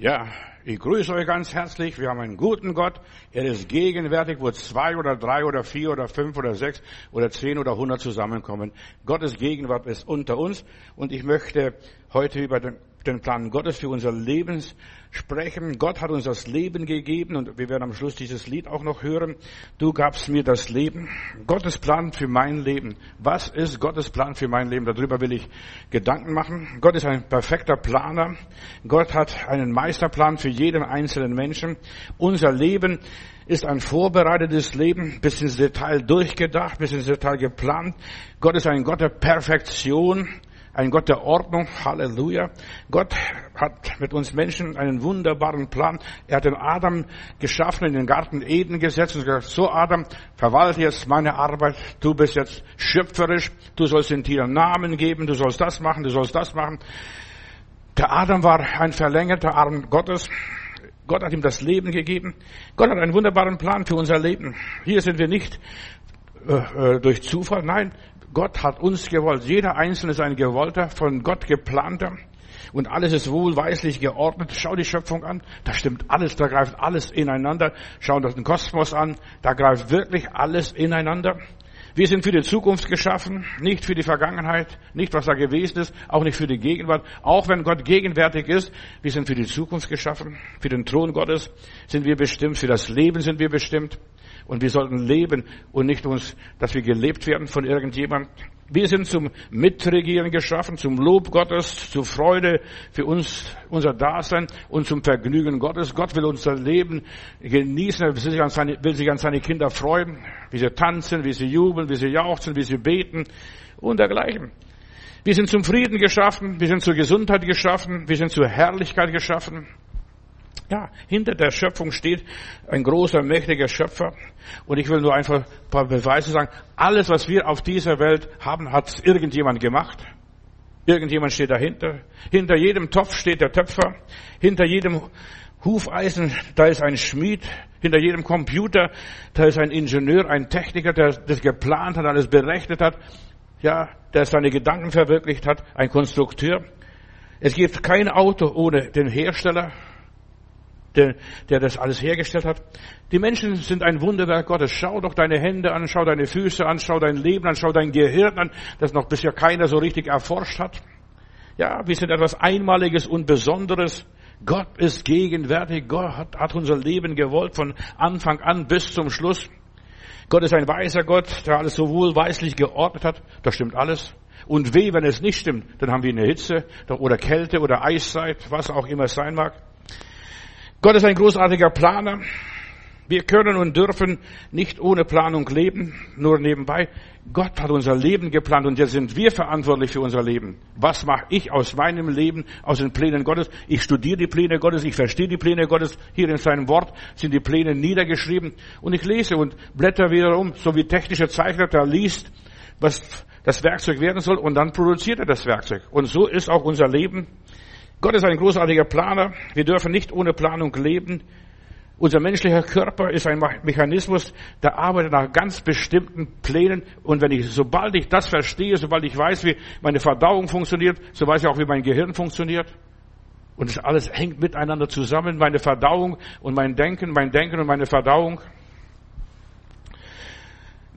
Ja, ich grüße euch ganz herzlich. Wir haben einen guten Gott. Er ist gegenwärtig, wo zwei oder drei oder vier oder fünf oder sechs oder zehn oder hundert zusammenkommen. Gottes Gegenwart ist unter uns. Und ich möchte heute über den den Plan Gottes für unser Leben sprechen. Gott hat uns das Leben gegeben und wir werden am Schluss dieses Lied auch noch hören. Du gabst mir das Leben. Gottes Plan für mein Leben. Was ist Gottes Plan für mein Leben? Darüber will ich Gedanken machen. Gott ist ein perfekter Planer. Gott hat einen Meisterplan für jeden einzelnen Menschen. Unser Leben ist ein vorbereitetes Leben, bis ins Detail durchgedacht, bis ins Detail geplant. Gott ist ein Gott der Perfektion ein Gott der Ordnung. Halleluja. Gott hat mit uns Menschen einen wunderbaren Plan. Er hat den Adam geschaffen, in den Garten Eden gesetzt und gesagt, so Adam, verwalte jetzt meine Arbeit. Du bist jetzt schöpferisch. Du sollst den Tieren Namen geben. Du sollst das machen. Du sollst das machen. Der Adam war ein verlängerter Arm Gottes. Gott hat ihm das Leben gegeben. Gott hat einen wunderbaren Plan für unser Leben. Hier sind wir nicht äh, äh durch Zufall. Nein, Gott hat uns gewollt. Jeder Einzelne ist ein gewollter, von Gott geplanter. Und alles ist wohlweislich geordnet. Schau die Schöpfung an. Da stimmt alles, da greift alles ineinander. Schau den Kosmos an. Da greift wirklich alles ineinander. Wir sind für die Zukunft geschaffen, nicht für die Vergangenheit, nicht was da gewesen ist, auch nicht für die Gegenwart. Auch wenn Gott gegenwärtig ist, wir sind für die Zukunft geschaffen, für den Thron Gottes sind wir bestimmt, für das Leben sind wir bestimmt. Und wir sollten leben und nicht uns, dass wir gelebt werden von irgendjemand. Wir sind zum Mitregieren geschaffen, zum Lob Gottes, zur Freude für uns, unser Dasein und zum Vergnügen Gottes. Gott will unser Leben genießen, er will sich an seine, will sich an seine Kinder freuen, wie sie tanzen, wie sie jubeln, wie sie jauchzen, wie sie beten und dergleichen. Wir sind zum Frieden geschaffen, wir sind zur Gesundheit geschaffen, wir sind zur Herrlichkeit geschaffen. Ja, hinter der Schöpfung steht ein großer, mächtiger Schöpfer. Und ich will nur einfach ein paar Beweise sagen. Alles, was wir auf dieser Welt haben, hat irgendjemand gemacht. Irgendjemand steht dahinter. Hinter jedem Topf steht der Töpfer. Hinter jedem Hufeisen, da ist ein Schmied. Hinter jedem Computer, da ist ein Ingenieur, ein Techniker, der das geplant hat, alles berechnet hat. Ja, der seine Gedanken verwirklicht hat. Ein Konstrukteur. Es gibt kein Auto ohne den Hersteller der, der das alles hergestellt hat. Die Menschen sind ein Wunderwerk Gottes. Schau doch deine Hände an, schau deine Füße an, schau dein Leben an, schau dein Gehirn an, das noch bisher keiner so richtig erforscht hat. Ja, wir sind etwas Einmaliges und Besonderes. Gott ist gegenwärtig. Gott hat, hat unser Leben gewollt von Anfang an bis zum Schluss. Gott ist ein weiser Gott, der alles so wohlweislich geordnet hat. Das stimmt alles. Und weh, wenn es nicht stimmt, dann haben wir eine Hitze oder Kälte oder Eiszeit, was auch immer es sein mag. Gott ist ein großartiger Planer. Wir können und dürfen nicht ohne Planung leben, nur nebenbei. Gott hat unser Leben geplant und jetzt sind wir verantwortlich für unser Leben. Was mache ich aus meinem Leben, aus den Plänen Gottes? Ich studiere die Pläne Gottes, ich verstehe die Pläne Gottes. Hier in seinem Wort sind die Pläne niedergeschrieben und ich lese und blätter wieder um, so wie technische Zeichner, der liest, was das Werkzeug werden soll und dann produziert er das Werkzeug. Und so ist auch unser Leben. Gott ist ein großartiger Planer. Wir dürfen nicht ohne Planung leben. Unser menschlicher Körper ist ein Mechanismus, der arbeitet nach ganz bestimmten Plänen. Und wenn ich, sobald ich das verstehe, sobald ich weiß, wie meine Verdauung funktioniert, so weiß ich auch, wie mein Gehirn funktioniert. Und das alles hängt miteinander zusammen. Meine Verdauung und mein Denken, mein Denken und meine Verdauung.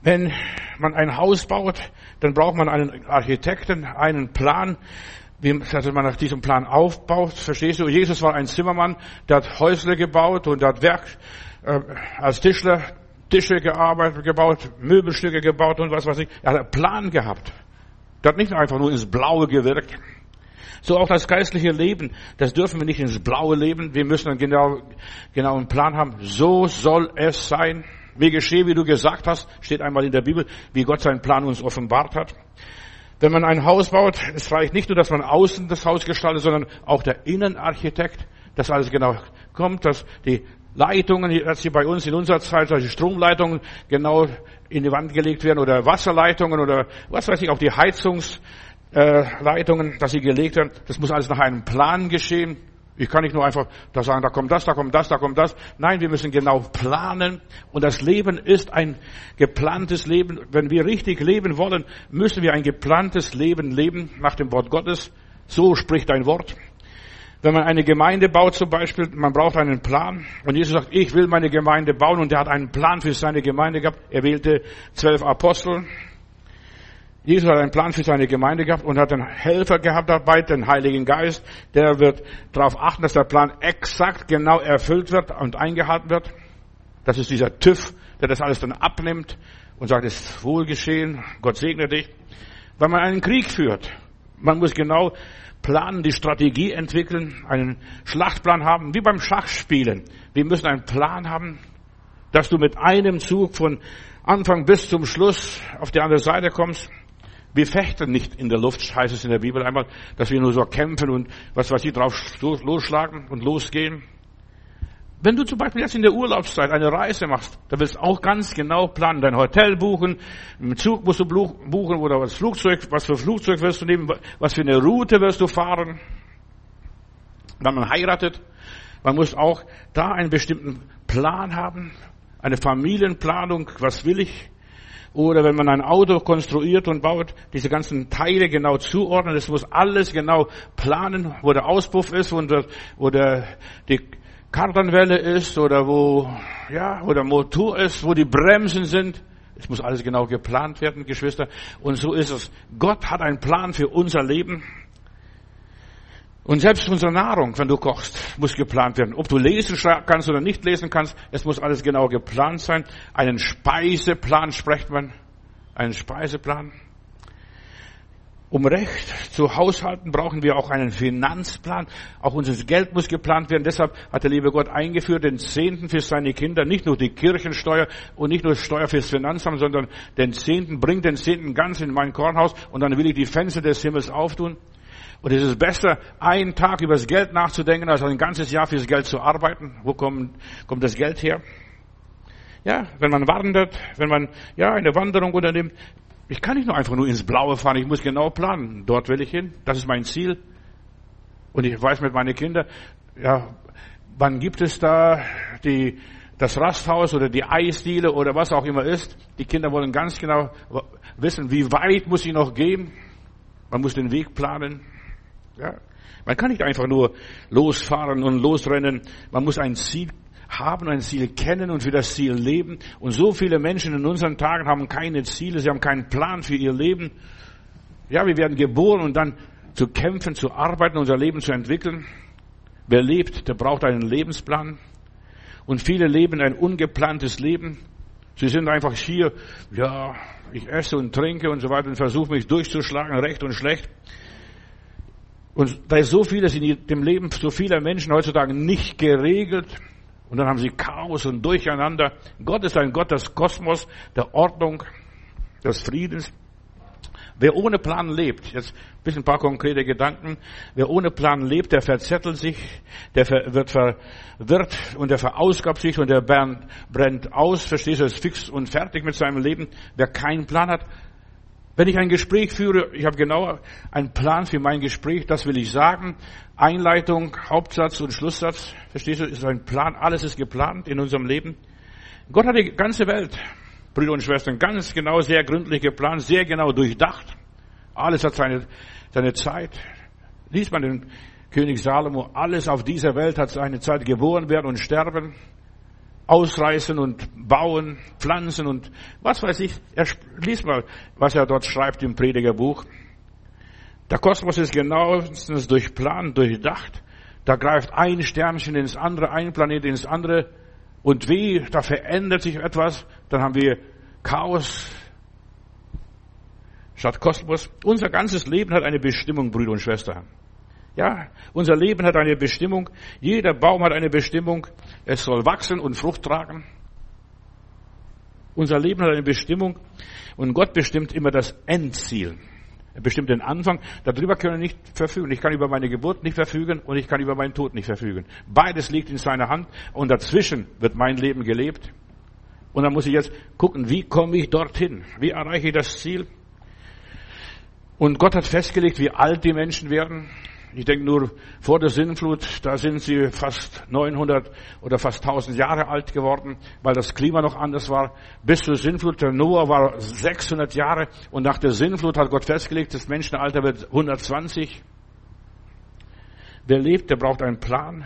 Wenn man ein Haus baut, dann braucht man einen Architekten, einen Plan wie man nach diesem Plan aufbaut. Verstehst du? Jesus war ein Zimmermann, der hat Häusle gebaut und hat Werk äh, als Tischler Tische gearbeitet, gebaut, Möbelstücke gebaut und was weiß ich. Er hat einen Plan gehabt. Der hat nicht einfach nur ins Blaue gewirkt. So auch das geistliche Leben, das dürfen wir nicht ins Blaue leben. Wir müssen einen genau, genau Plan haben. So soll es sein. Wie geschehe, wie du gesagt hast, steht einmal in der Bibel, wie Gott seinen Plan uns offenbart hat. Wenn man ein Haus baut, es reicht nicht nur, dass man außen das Haus gestaltet, sondern auch der Innenarchitekt, dass alles genau kommt, dass die Leitungen, als hier bei uns in unserer Zeit, solche Stromleitungen genau in die Wand gelegt werden oder Wasserleitungen oder was weiß ich, auch die Heizungsleitungen, dass sie gelegt werden. Das muss alles nach einem Plan geschehen. Ich kann nicht nur einfach da sagen, da kommt das, da kommt das, da kommt das. Nein, wir müssen genau planen. Und das Leben ist ein geplantes Leben. Wenn wir richtig leben wollen, müssen wir ein geplantes Leben leben nach dem Wort Gottes. So spricht ein Wort. Wenn man eine Gemeinde baut zum Beispiel, man braucht einen Plan. Und Jesus sagt, ich will meine Gemeinde bauen. Und er hat einen Plan für seine Gemeinde gehabt. Er wählte zwölf Apostel. Jesus hat einen Plan für seine Gemeinde gehabt und hat einen Helfer gehabt dabei, den Heiligen Geist. Der wird darauf achten, dass der Plan exakt genau erfüllt wird und eingehalten wird. Das ist dieser TÜV, der das alles dann abnimmt und sagt, es ist wohlgeschehen, Gott segne dich. Wenn man einen Krieg führt, man muss genau planen, die Strategie entwickeln, einen Schlachtplan haben, wie beim Schachspielen. Wir müssen einen Plan haben, dass du mit einem Zug von Anfang bis zum Schluss auf die andere Seite kommst. Wir fechten nicht in der Luft, heißt es in der Bibel einmal, dass wir nur so kämpfen und was weiß ich drauf losschlagen und losgehen. Wenn du zum Beispiel jetzt in der Urlaubszeit eine Reise machst, dann willst du auch ganz genau planen, dein Hotel buchen, einen Zug musst du buchen oder das Flugzeug, was für Flugzeug wirst du nehmen, was für eine Route wirst du fahren. Wenn man heiratet, man muss auch da einen bestimmten Plan haben, eine Familienplanung, was will ich, oder wenn man ein Auto konstruiert und baut, diese ganzen Teile genau zuordnen. Es muss alles genau planen, wo der Auspuff ist, wo der die Kardanwelle ist oder wo, ja, wo der Motor ist, wo die Bremsen sind. Es muss alles genau geplant werden, Geschwister. Und so ist es. Gott hat einen Plan für unser Leben. Und selbst unsere Nahrung, wenn du kochst, muss geplant werden. Ob du lesen kannst oder nicht lesen kannst, es muss alles genau geplant sein. Einen Speiseplan spricht man. Einen Speiseplan. Um recht zu haushalten, brauchen wir auch einen Finanzplan. Auch unser Geld muss geplant werden. Deshalb hat der liebe Gott eingeführt den Zehnten für seine Kinder. Nicht nur die Kirchensteuer und nicht nur Steuer fürs Finanzamt, sondern den Zehnten. Bring den Zehnten ganz in mein Kornhaus und dann will ich die Fenster des Himmels auftun. Und es ist besser, einen Tag über das Geld nachzudenken, als ein ganzes Jahr fürs Geld zu arbeiten. Wo kommt, kommt das Geld her? Ja, wenn man wandert, wenn man, ja, eine Wanderung unternimmt, ich kann nicht nur einfach nur ins Blaue fahren, ich muss genau planen. Dort will ich hin, das ist mein Ziel. Und ich weiß mit meinen Kindern, ja, wann gibt es da die, das Rasthaus oder die Eisdiele oder was auch immer ist. Die Kinder wollen ganz genau wissen, wie weit muss ich noch gehen. Man muss den Weg planen. Ja. Man kann nicht einfach nur losfahren und losrennen. Man muss ein Ziel haben, ein Ziel kennen und für das Ziel leben. Und so viele Menschen in unseren Tagen haben keine Ziele, sie haben keinen Plan für ihr Leben. Ja, wir werden geboren und dann zu kämpfen, zu arbeiten, unser Leben zu entwickeln. Wer lebt, der braucht einen Lebensplan. Und viele leben ein ungeplantes Leben. Sie sind einfach hier, ja, ich esse und trinke und so weiter und versuche mich durchzuschlagen, recht und schlecht. Und da so vieles in dem Leben so vieler Menschen heutzutage nicht geregelt. Und dann haben sie Chaos und Durcheinander. Gott ist ein Gott des Kosmos, der Ordnung, des Friedens. Wer ohne Plan lebt, jetzt ein bisschen ein paar konkrete Gedanken. Wer ohne Plan lebt, der verzettelt sich, der wird verwirrt und der verausgabt sich und der brennt aus, verstehst du, ist fix und fertig mit seinem Leben. Wer keinen Plan hat, wenn ich ein Gespräch führe, ich habe genau einen Plan für mein Gespräch, das will ich sagen. Einleitung, Hauptsatz und Schlusssatz, verstehst du, ist ein Plan, alles ist geplant in unserem Leben. Gott hat die ganze Welt, Brüder und Schwestern, ganz genau, sehr gründlich geplant, sehr genau durchdacht. Alles hat seine, seine Zeit. Liest man den König Salomo, alles auf dieser Welt hat seine Zeit, geboren werden und sterben ausreißen und bauen, pflanzen und was weiß ich. Er, lies mal, was er dort schreibt im Predigerbuch. Der Kosmos ist genauestens durchplant, durchdacht. Da greift ein Sternchen ins andere, ein Planet ins andere. Und wie, da verändert sich etwas, dann haben wir Chaos statt Kosmos. Unser ganzes Leben hat eine Bestimmung, Brüder und Schwestern. Ja, unser Leben hat eine Bestimmung. Jeder Baum hat eine Bestimmung. Es soll wachsen und Frucht tragen. Unser Leben hat eine Bestimmung. Und Gott bestimmt immer das Endziel. Er bestimmt den Anfang. Darüber können wir nicht verfügen. Ich kann über meine Geburt nicht verfügen und ich kann über meinen Tod nicht verfügen. Beides liegt in seiner Hand und dazwischen wird mein Leben gelebt. Und dann muss ich jetzt gucken, wie komme ich dorthin? Wie erreiche ich das Ziel? Und Gott hat festgelegt, wie alt die Menschen werden. Ich denke nur vor der Sinnflut, da sind sie fast 900 oder fast 1000 Jahre alt geworden, weil das Klima noch anders war. Bis zur Sinnflut, der Noah war 600 Jahre und nach der Sinnflut hat Gott festgelegt, das Menschenalter wird 120. Wer lebt, der braucht einen Plan.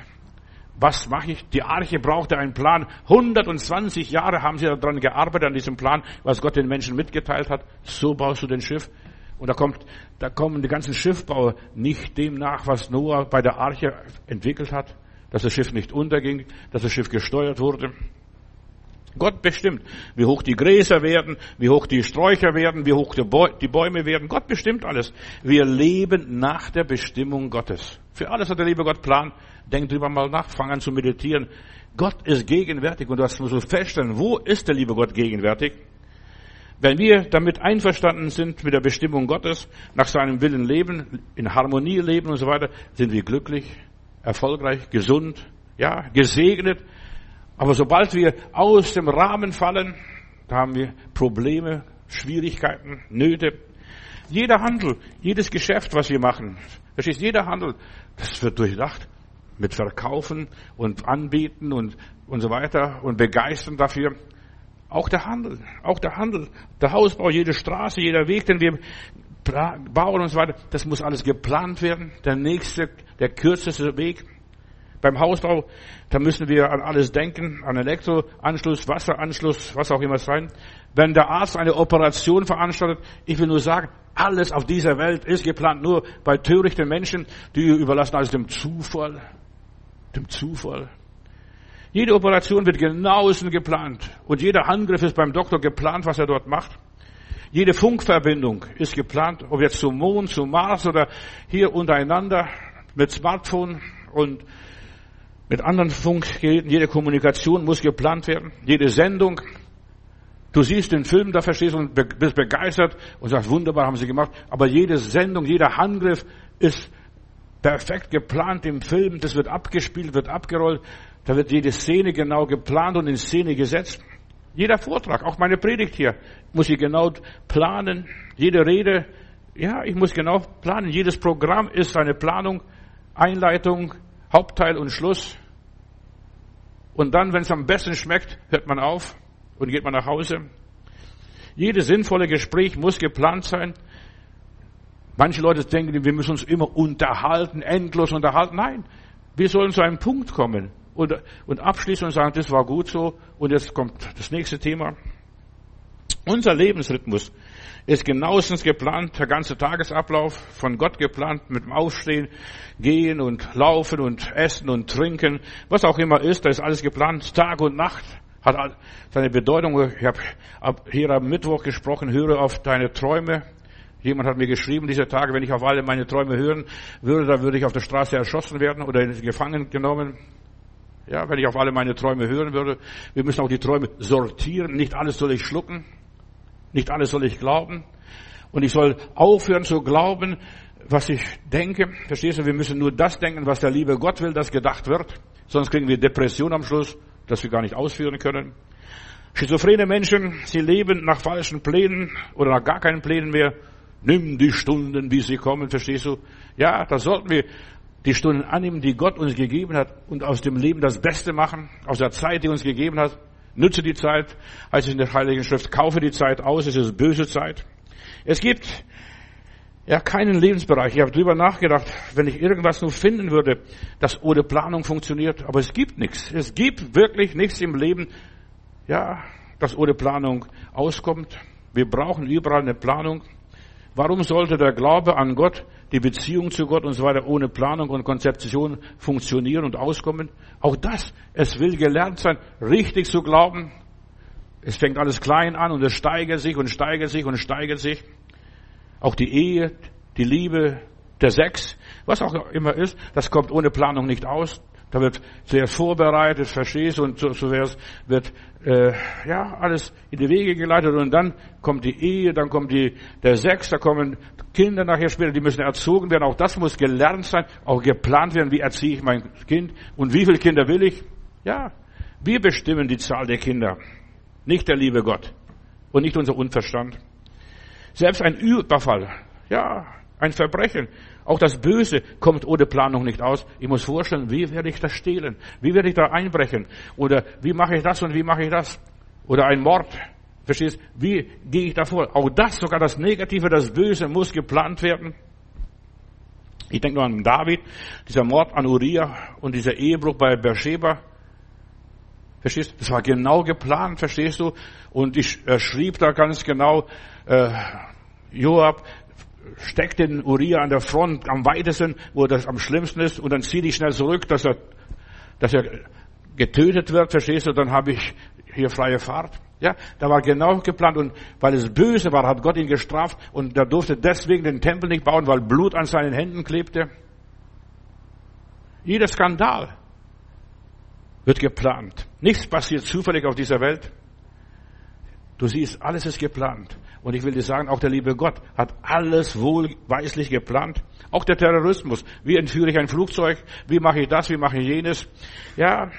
Was mache ich? Die Arche brauchte einen Plan. 120 Jahre haben sie daran gearbeitet, an diesem Plan, was Gott den Menschen mitgeteilt hat. So baust du den Schiff. Und da kommt, da kommen die ganzen Schiffbauer nicht dem nach, was Noah bei der Arche entwickelt hat. Dass das Schiff nicht unterging, dass das Schiff gesteuert wurde. Gott bestimmt, wie hoch die Gräser werden, wie hoch die Sträucher werden, wie hoch die Bäume werden. Gott bestimmt alles. Wir leben nach der Bestimmung Gottes. Für alles hat der liebe Gott Plan. Denk drüber mal nach, fang an zu meditieren. Gott ist gegenwärtig und du musst so feststellen, wo ist der liebe Gott gegenwärtig? Wenn wir damit einverstanden sind mit der Bestimmung Gottes, nach seinem Willen leben, in Harmonie leben und so weiter, sind wir glücklich, erfolgreich, gesund, ja, gesegnet. Aber sobald wir aus dem Rahmen fallen, da haben wir Probleme, Schwierigkeiten, Nöte. Jeder Handel, jedes Geschäft, was wir machen, verstehst, jeder Handel, das wird durchdacht mit Verkaufen und Anbieten und, und so weiter und begeistern dafür. Auch der Handel, auch der Handel, der Hausbau, jede Straße, jeder Weg, den wir bauen und so weiter, das muss alles geplant werden. Der nächste, der kürzeste Weg. Beim Hausbau, da müssen wir an alles denken, an Elektroanschluss, Wasseranschluss, was auch immer sein. Wenn der Arzt eine Operation veranstaltet, ich will nur sagen, alles auf dieser Welt ist geplant, nur bei törichten Menschen, die überlassen alles dem Zufall. Dem Zufall. Jede Operation wird genauestens geplant. Und jeder Angriff ist beim Doktor geplant, was er dort macht. Jede Funkverbindung ist geplant, ob jetzt zum Mond, zum Mars oder hier untereinander mit Smartphone und mit anderen Funkgeräten. Jede Kommunikation muss geplant werden. Jede Sendung. Du siehst den Film, da verstehst du und bist begeistert und sagst, wunderbar haben sie gemacht. Aber jede Sendung, jeder Handgriff ist perfekt geplant im Film. Das wird abgespielt, wird abgerollt. Da wird jede Szene genau geplant und in Szene gesetzt. Jeder Vortrag, auch meine Predigt hier, muss ich genau planen. Jede Rede, ja, ich muss genau planen. Jedes Programm ist eine Planung, Einleitung, Hauptteil und Schluss. Und dann, wenn es am besten schmeckt, hört man auf und geht man nach Hause. Jedes sinnvolle Gespräch muss geplant sein. Manche Leute denken, wir müssen uns immer unterhalten, endlos unterhalten. Nein, wir sollen zu einem Punkt kommen und, und abschließen und sagen, das war gut so und jetzt kommt das nächste Thema. Unser Lebensrhythmus ist genauestens geplant, der ganze Tagesablauf von Gott geplant, mit dem Aufstehen, Gehen und Laufen und Essen und Trinken, was auch immer ist, da ist alles geplant, Tag und Nacht hat seine Bedeutung. Ich habe hier am Mittwoch gesprochen, höre auf deine Träume. Jemand hat mir geschrieben, diese Tage, wenn ich auf alle meine Träume hören würde, dann würde ich auf der Straße erschossen werden oder gefangen genommen. Ja, wenn ich auf alle meine Träume hören würde. Wir müssen auch die Träume sortieren. Nicht alles soll ich schlucken. Nicht alles soll ich glauben. Und ich soll aufhören zu glauben, was ich denke. Verstehst du? Wir müssen nur das denken, was der liebe Gott will, dass gedacht wird. Sonst kriegen wir Depression am Schluss, dass wir gar nicht ausführen können. Schizophrene Menschen, sie leben nach falschen Plänen oder nach gar keinen Plänen mehr. Nimm die Stunden, wie sie kommen, verstehst du? Ja, da sollten wir die Stunden annehmen, die Gott uns gegeben hat und aus dem Leben das Beste machen, aus der Zeit, die uns gegeben hat. Nütze die Zeit, heißt es in der Heiligen Schrift, kaufe die Zeit aus, es ist böse Zeit. Es gibt ja keinen Lebensbereich. Ich habe drüber nachgedacht, wenn ich irgendwas nur finden würde, das ohne Planung funktioniert, aber es gibt nichts. Es gibt wirklich nichts im Leben, ja, das ohne Planung auskommt. Wir brauchen überall eine Planung. Warum sollte der Glaube an Gott, die Beziehung zu Gott und so weiter ohne Planung und Konzeption funktionieren und auskommen? Auch das, es will gelernt sein, richtig zu glauben. Es fängt alles klein an und es steigert sich und steigert sich und steigert sich. Auch die Ehe, die Liebe, der Sex, was auch immer ist, das kommt ohne Planung nicht aus. Da wird sehr vorbereitet, verstehst und so, so wird äh, ja alles in die Wege geleitet und dann kommt die Ehe, dann kommt die der Sex, da kommen Kinder nachher später, die müssen erzogen werden. Auch das muss gelernt sein, auch geplant werden. Wie erziehe ich mein Kind und wie viele Kinder will ich? Ja, wir bestimmen die Zahl der Kinder, nicht der liebe Gott und nicht unser Unverstand. Selbst ein Überfall, ja, ein Verbrechen auch das Böse kommt ohne Planung nicht aus. Ich muss vorstellen, wie werde ich das stehlen? Wie werde ich da einbrechen? Oder wie mache ich das und wie mache ich das? Oder ein Mord. Verstehst? Wie gehe ich da vor? Auch das, sogar das Negative, das Böse muss geplant werden. Ich denke nur an David, dieser Mord an Uriah und dieser Ehebruch bei Beersheba. Verstehst du? Das war genau geplant, verstehst du? Und ich äh, schrieb da ganz genau, äh, Joab, steck den Uriah an der Front am weitesten, wo das am schlimmsten ist, und dann zieh dich schnell zurück, dass er, dass er getötet wird, verstehst du? Dann habe ich hier freie Fahrt. Ja, da war genau geplant und weil es böse war, hat Gott ihn gestraft und er durfte deswegen den Tempel nicht bauen, weil Blut an seinen Händen klebte. Jeder Skandal wird geplant. Nichts passiert zufällig auf dieser Welt. Du siehst, alles ist geplant. Und ich will dir sagen, auch der liebe Gott hat alles wohlweislich geplant. Auch der Terrorismus. Wie entführe ich ein Flugzeug? Wie mache ich das? Wie mache ich jenes? Ja,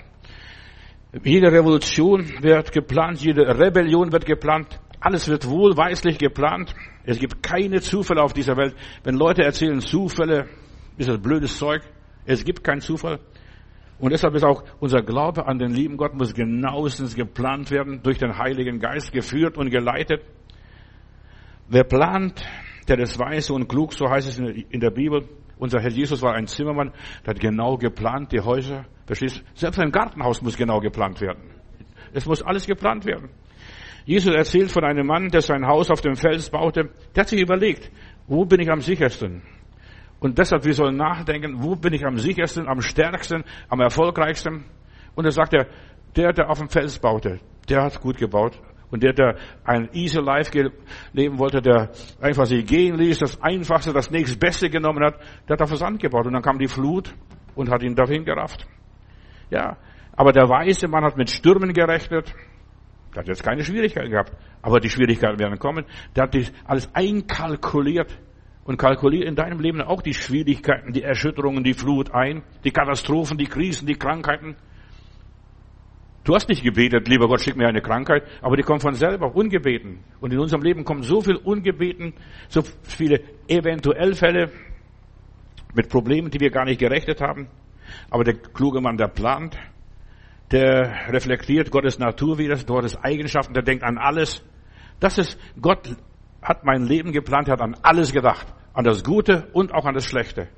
jede Revolution wird geplant, jede Rebellion wird geplant. Alles wird wohlweislich geplant. Es gibt keine Zufälle auf dieser Welt. Wenn Leute erzählen Zufälle, ist das blödes Zeug. Es gibt keinen Zufall. Und deshalb ist auch unser Glaube an den lieben Gott muss genauestens geplant werden, durch den Heiligen Geist geführt und geleitet. Wer plant, der ist weise und klug, so heißt es in der Bibel. Unser Herr Jesus war ein Zimmermann, der hat genau geplant, die Häuser. Verstehst? Selbst ein Gartenhaus muss genau geplant werden. Es muss alles geplant werden. Jesus erzählt von einem Mann, der sein Haus auf dem Fels baute. Der hat sich überlegt, wo bin ich am sichersten? Und deshalb, wir sollen nachdenken, wo bin ich am sichersten, am stärksten, am erfolgreichsten? Und er sagt er, der, der auf dem Fels baute, der hat gut gebaut. Und der, der ein easy life leben wollte, der einfach sich gehen ließ, das Einfachste, das nächstbeste genommen hat, der hat auf Sand gebaut. Und dann kam die Flut und hat ihn dahin gerafft. Ja, aber der weise Mann hat mit Stürmen gerechnet. Der hat jetzt keine Schwierigkeiten gehabt. Aber die Schwierigkeiten werden kommen. Der hat alles einkalkuliert. Und kalkuliert in deinem Leben auch die Schwierigkeiten, die Erschütterungen, die Flut ein, die Katastrophen, die Krisen, die Krankheiten. Du hast nicht gebetet, lieber Gott, schick mir eine Krankheit, aber die kommt von selber, ungebeten. Und in unserem Leben kommen so viel ungebeten, so viele eventuell Fälle mit Problemen, die wir gar nicht gerechnet haben. Aber der kluge Mann, der plant, der reflektiert Gottes Natur wieder, Gottes Eigenschaften, der denkt an alles. Das ist, Gott hat mein Leben geplant, hat an alles gedacht. An das Gute und auch an das Schlechte.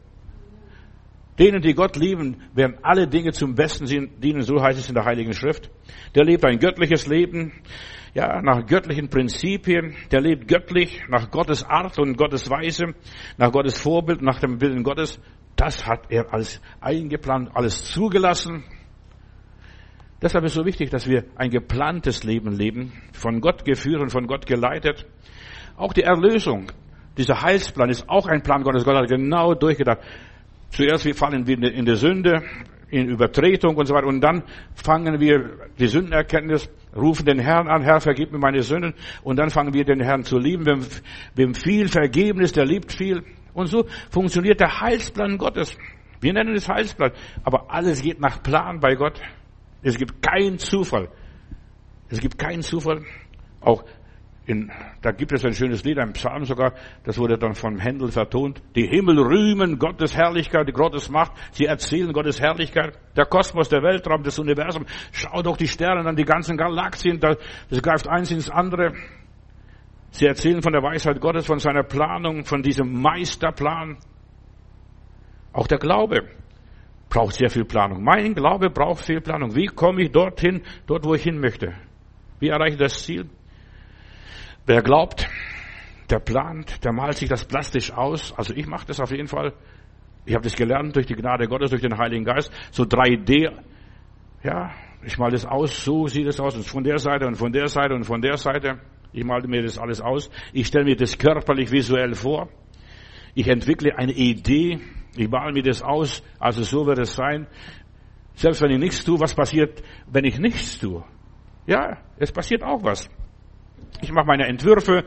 Denen, die Gott lieben, werden alle Dinge zum Besten dienen, so heißt es in der Heiligen Schrift. Der lebt ein göttliches Leben, ja, nach göttlichen Prinzipien. Der lebt göttlich, nach Gottes Art und Gottes Weise, nach Gottes Vorbild, nach dem Willen Gottes. Das hat er alles eingeplant, alles zugelassen. Deshalb ist es so wichtig, dass wir ein geplantes Leben leben, von Gott geführt und von Gott geleitet. Auch die Erlösung, dieser Heilsplan ist auch ein Plan Gottes. Gott hat genau durchgedacht. Zuerst wir fallen wir in die Sünde, in Übertretung und so weiter. Und dann fangen wir die Sündenerkenntnis, rufen den Herrn an, Herr, vergib mir meine Sünden. Und dann fangen wir den Herrn zu lieben. Wem, wem viel vergeben ist, der liebt viel. Und so funktioniert der Heilsplan Gottes. Wir nennen es Heilsplan. Aber alles geht nach Plan bei Gott. Es gibt keinen Zufall. Es gibt keinen Zufall. Auch in, da gibt es ein schönes Lied, ein Psalm sogar, das wurde dann von Händel vertont. Die Himmel rühmen Gottes Herrlichkeit, die Gottes Macht. Sie erzählen Gottes Herrlichkeit. Der Kosmos, der Weltraum, das Universum. Schau doch die Sterne an, die ganzen Galaxien. Das greift eins ins andere. Sie erzählen von der Weisheit Gottes, von seiner Planung, von diesem Meisterplan. Auch der Glaube braucht sehr viel Planung. Mein Glaube braucht viel Planung. Wie komme ich dorthin, dort wo ich hin möchte? Wie erreiche ich das Ziel? Wer glaubt, der plant, der malt sich das plastisch aus. Also ich mache das auf jeden Fall. Ich habe das gelernt durch die Gnade Gottes, durch den Heiligen Geist. So 3D. Ja, ich male das aus, so sieht es aus. Und von der Seite und von der Seite und von der Seite. Ich male mir das alles aus. Ich stelle mir das körperlich visuell vor. Ich entwickle eine Idee. Ich male mir das aus. Also so wird es sein. Selbst wenn ich nichts tue, was passiert, wenn ich nichts tue? Ja, es passiert auch was. Ich mache meine Entwürfe.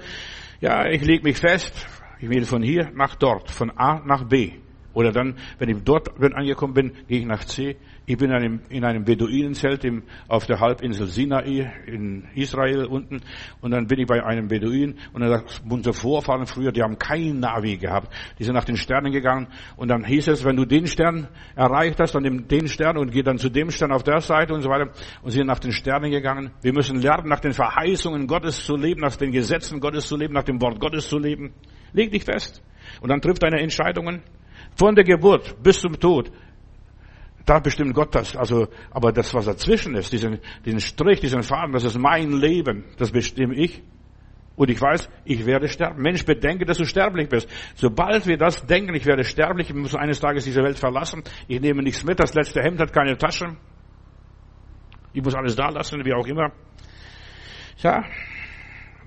Ja, ich lege mich fest. Ich will von hier nach dort, von A nach B. Oder dann, wenn ich dort angekommen bin, gehe ich nach C. Ich bin in einem, in einem Beduinenzelt im, auf der Halbinsel Sinai in Israel unten. Und dann bin ich bei einem Beduin. Und dann sagt unsere Vorfahren früher, die haben kein Navi gehabt. Die sind nach den Sternen gegangen. Und dann hieß es, wenn du den Stern erreicht hast, dann nimm den Stern und geh dann zu dem Stern auf der Seite und so weiter. Und sie sind nach den Sternen gegangen. Wir müssen lernen, nach den Verheißungen Gottes zu leben, nach den Gesetzen Gottes zu leben, nach dem Wort Gottes zu leben. Leg dich fest. Und dann trifft deine Entscheidungen. Von der Geburt bis zum Tod. Da bestimmt Gott das. Also, aber das, was dazwischen ist, diesen, diesen Strich, diesen Faden, das ist mein Leben. Das bestimme ich. Und ich weiß, ich werde sterben. Mensch, bedenke, dass du sterblich bist. Sobald wir das denken, ich werde sterblich, ich muss eines Tages diese Welt verlassen, ich nehme nichts mit, das letzte Hemd hat keine Tasche, ich muss alles da lassen, wie auch immer. Ja,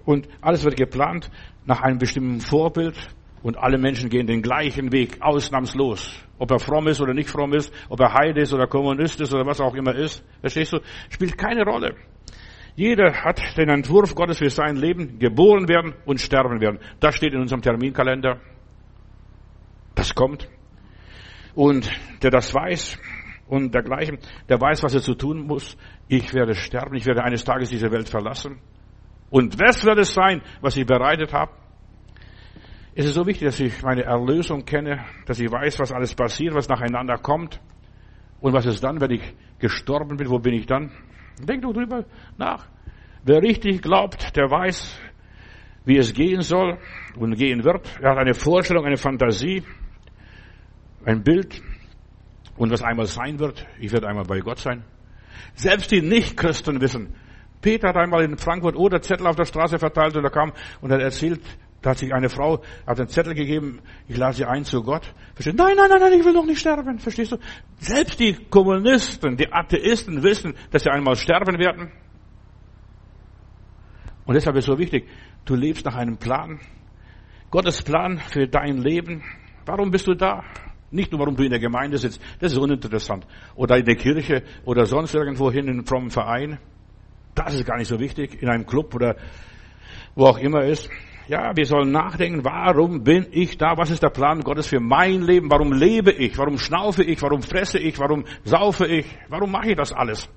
und alles wird geplant nach einem bestimmten Vorbild und alle Menschen gehen den gleichen Weg, ausnahmslos. Ob er fromm ist oder nicht fromm ist, ob er Heide ist oder Kommunist ist oder was auch immer ist, verstehst du, spielt keine Rolle. Jeder hat den Entwurf Gottes für sein Leben, geboren werden und sterben werden. Das steht in unserem Terminkalender. Das kommt. Und der das weiß und dergleichen, der weiß, was er zu tun muss. Ich werde sterben, ich werde eines Tages diese Welt verlassen. Und was wird es sein, was ich bereitet habe? Es ist so wichtig, dass ich meine Erlösung kenne, dass ich weiß, was alles passiert, was nacheinander kommt. Und was ist dann, wenn ich gestorben bin? Wo bin ich dann? Denk doch drüber nach. Wer richtig glaubt, der weiß, wie es gehen soll und gehen wird. Er hat eine Vorstellung, eine Fantasie, ein Bild und was einmal sein wird. Ich werde einmal bei Gott sein. Selbst die Nichtchristen wissen. Peter hat einmal in Frankfurt oder Zettel auf der Straße verteilt und er kam und hat erzählt, da hat sich eine Frau, hat einen Zettel gegeben, ich lade sie ein zu Gott. Verstehst? Nein, nein, nein, nein, ich will noch nicht sterben. Verstehst du? Selbst die Kommunisten, die Atheisten wissen, dass sie einmal sterben werden. Und deshalb ist es so wichtig, du lebst nach einem Plan. Gottes Plan für dein Leben. Warum bist du da? Nicht nur, warum du in der Gemeinde sitzt. Das ist uninteressant. Oder in der Kirche oder sonst irgendwo hin in einem frommen Verein. Das ist gar nicht so wichtig. In einem Club oder wo auch immer ist. Ja, wir sollen nachdenken, warum bin ich da? Was ist der Plan Gottes für mein Leben? Warum lebe ich? Warum schnaufe ich? Warum fresse ich? Warum saufe ich? Warum mache ich das alles?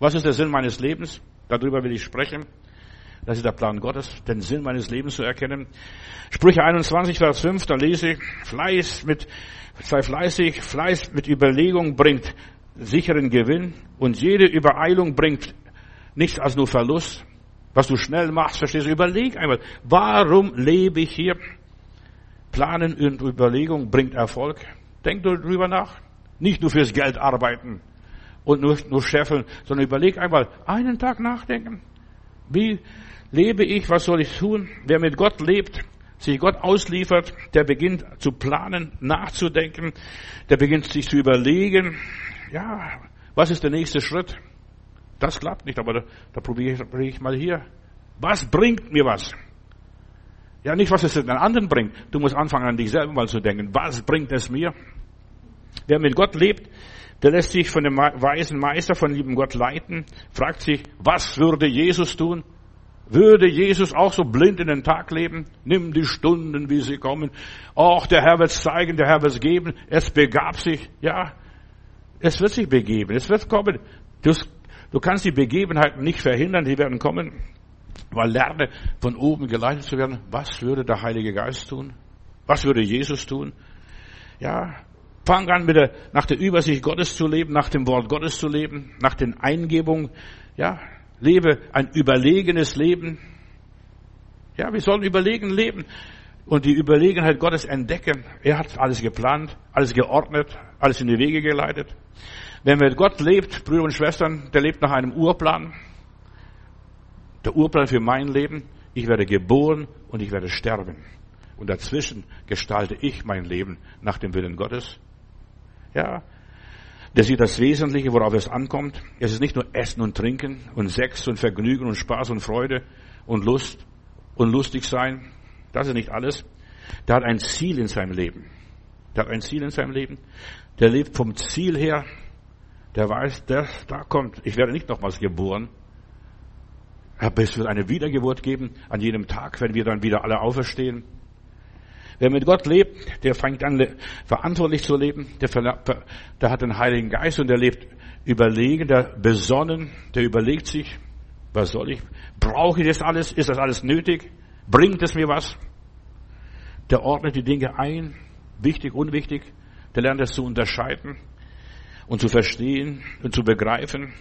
Was ist der Sinn meines Lebens? Darüber will ich sprechen. Das ist der Plan Gottes, den Sinn meines Lebens zu erkennen. Sprüche 21, Vers 5, da lese ich, Fleiß mit, sei fleißig, Fleiß mit Überlegung bringt sicheren Gewinn und jede Übereilung bringt nichts als nur Verlust. Was du schnell machst, verstehst du? Überleg einmal, warum lebe ich hier? Planen und Überlegung bringt Erfolg. Denk darüber nach. Nicht nur fürs Geld arbeiten und nur, nur scheffeln, sondern überleg einmal, einen Tag nachdenken. Wie lebe ich? Was soll ich tun? Wer mit Gott lebt, sich Gott ausliefert, der beginnt zu planen, nachzudenken, der beginnt sich zu überlegen, ja, was ist der nächste Schritt? Das klappt nicht, aber da, da probiere ich, mal hier. Was bringt mir was? Ja, nicht, was es den anderen bringt. Du musst anfangen, an dich selber mal zu denken. Was bringt es mir? Wer mit Gott lebt, der lässt sich von dem weisen Meister, von lieben Gott leiten, fragt sich, was würde Jesus tun? Würde Jesus auch so blind in den Tag leben? Nimm die Stunden, wie sie kommen. Och, der Herr wird es zeigen, der Herr wird es geben. Es begab sich. Ja, es wird sich begeben. Es wird kommen. Du, du kannst die Begebenheiten nicht verhindern, die werden kommen. Weil lerne von oben geleitet zu werden. Was würde der Heilige Geist tun? Was würde Jesus tun? Ja, fang an mit der, nach der Übersicht Gottes zu leben, nach dem Wort Gottes zu leben, nach den Eingebungen. Ja, lebe ein überlegenes Leben. Ja, wir sollen überlegen leben und die Überlegenheit Gottes entdecken. Er hat alles geplant, alles geordnet, alles in die Wege geleitet. Wenn mit Gott lebt, Brüder und Schwestern, der lebt nach einem Urplan. Der Urplan für mein Leben. Ich werde geboren und ich werde sterben. Und dazwischen gestalte ich mein Leben nach dem Willen Gottes. Ja, der sieht das Wesentliche, worauf es ankommt. Es ist nicht nur Essen und Trinken und Sex und Vergnügen und Spaß und Freude und Lust und lustig sein. Das ist nicht alles. Der hat ein Ziel in seinem Leben. Der hat ein Ziel in seinem Leben. Der lebt vom Ziel her. Der weiß, der, da kommt, ich werde nicht nochmals geboren. Aber es wird eine Wiedergeburt geben an jedem Tag, wenn wir dann wieder alle auferstehen. Wer mit Gott lebt, der fängt an, verantwortlich zu leben, der, der hat den Heiligen Geist und der lebt überlegen, der besonnen, der überlegt sich, was soll ich? Brauche ich das alles? Ist das alles nötig? Bringt es mir was? Der ordnet die Dinge ein, wichtig, unwichtig. Der lernt es zu unterscheiden und zu verstehen und zu begreifen.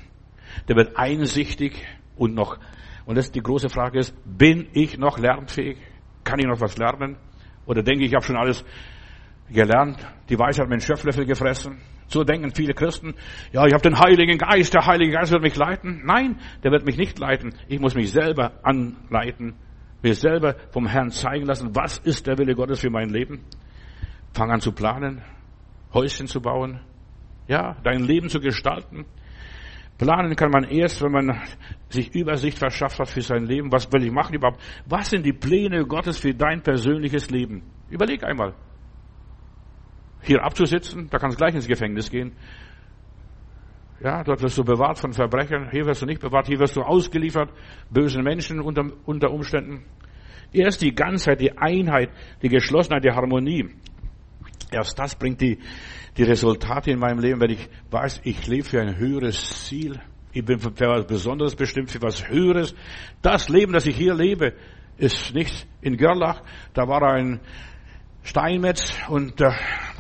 Der wird einsichtig und noch, und das die große Frage ist, bin ich noch lernfähig? Kann ich noch was lernen? Oder denke ich, ich habe schon alles gelernt, die Weisheit mit dem Schöpflöffel gefressen. So denken viele Christen, ja, ich habe den Heiligen Geist, der Heilige Geist wird mich leiten. Nein, der wird mich nicht leiten. Ich muss mich selber anleiten, mir selber vom Herrn zeigen lassen, was ist der Wille Gottes für mein Leben. Fang an zu planen, Häuschen zu bauen, ja, dein Leben zu gestalten. Planen kann man erst, wenn man sich Übersicht verschafft hat für sein Leben. Was will ich machen überhaupt? Was sind die Pläne Gottes für dein persönliches Leben? Überleg einmal. Hier abzusitzen, da kannst du gleich ins Gefängnis gehen. Ja, dort wirst du bewahrt von Verbrechern. Hier wirst du nicht bewahrt. Hier wirst du ausgeliefert bösen Menschen unter, unter Umständen. Erst die Ganzheit, die Einheit, die Geschlossenheit, die Harmonie. Erst das bringt die, die Resultate in meinem Leben, wenn ich weiß, ich lebe für ein höheres Ziel. Ich bin für was Besonderes bestimmt, für was Höheres. Das Leben, das ich hier lebe, ist nicht in Görlach. Da war ein Steinmetz und der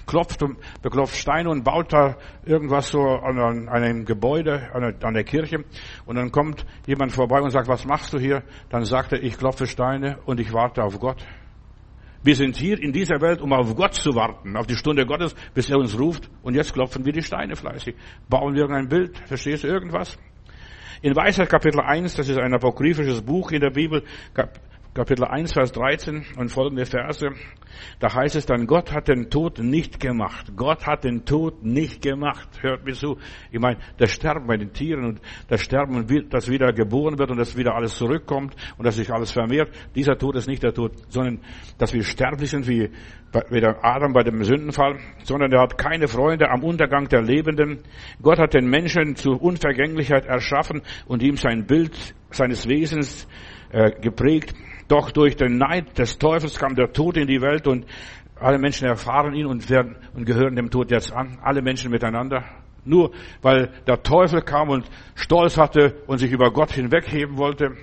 klopft und beklopft Steine und baut da irgendwas so an, einem Gebäude, an der Kirche. Und dann kommt jemand vorbei und sagt, was machst du hier? Dann sagt er, ich klopfe Steine und ich warte auf Gott. Wir sind hier in dieser Welt, um auf Gott zu warten, auf die Stunde Gottes, bis er uns ruft. Und jetzt klopfen wir die Steine fleißig. Bauen wir irgendein Bild. Verstehst du irgendwas? In Weisheit Kapitel 1, das ist ein apokryphisches Buch in der Bibel, Kapitel 1, Vers 13 und folgende Verse. Da heißt es dann, Gott hat den Tod nicht gemacht. Gott hat den Tod nicht gemacht. Hört mir zu. Ich meine, das Sterben bei den Tieren und das Sterben das wieder geboren wird und das wieder alles zurückkommt und dass sich alles vermehrt. Dieser Tod ist nicht der Tod, sondern dass wir sterblich sind wie, wie der Adam bei dem Sündenfall, sondern er hat keine Freunde am Untergang der Lebenden. Gott hat den Menschen zur Unvergänglichkeit erschaffen und ihm sein Bild seines Wesens äh, geprägt. Doch durch den Neid des Teufels kam der Tod in die Welt und alle Menschen erfahren ihn und, werden, und gehören dem Tod jetzt an. Alle Menschen miteinander. Nur weil der Teufel kam und Stolz hatte und sich über Gott hinwegheben wollte.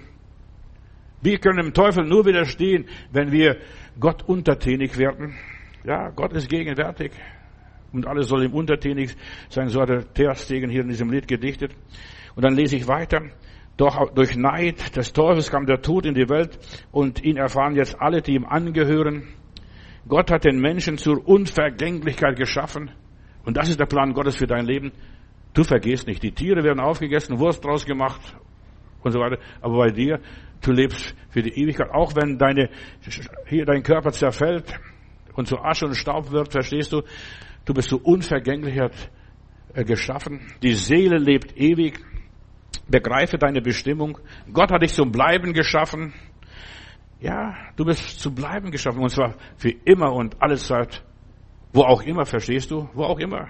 Wir können dem Teufel nur widerstehen, wenn wir Gott untertänig werden. Ja, Gott ist gegenwärtig. Und alles soll ihm untertänig sein, so hat der Terstegen hier in diesem Lied gedichtet. Und dann lese ich weiter. Doch durch Neid des Teufels kam der Tod in die Welt und ihn erfahren jetzt alle, die ihm angehören. Gott hat den Menschen zur Unvergänglichkeit geschaffen. Und das ist der Plan Gottes für dein Leben. Du vergehst nicht. Die Tiere werden aufgegessen, Wurst draus gemacht und so weiter. Aber bei dir, du lebst für die Ewigkeit. Auch wenn deine, hier dein Körper zerfällt und zu Asche und Staub wird, verstehst du, du bist zur Unvergänglichkeit äh, geschaffen. Die Seele lebt ewig. Begreife deine Bestimmung. Gott hat dich zum Bleiben geschaffen. Ja, du bist zum Bleiben geschaffen. Und zwar für immer und alle Zeit. Wo auch immer, verstehst du? Wo auch immer.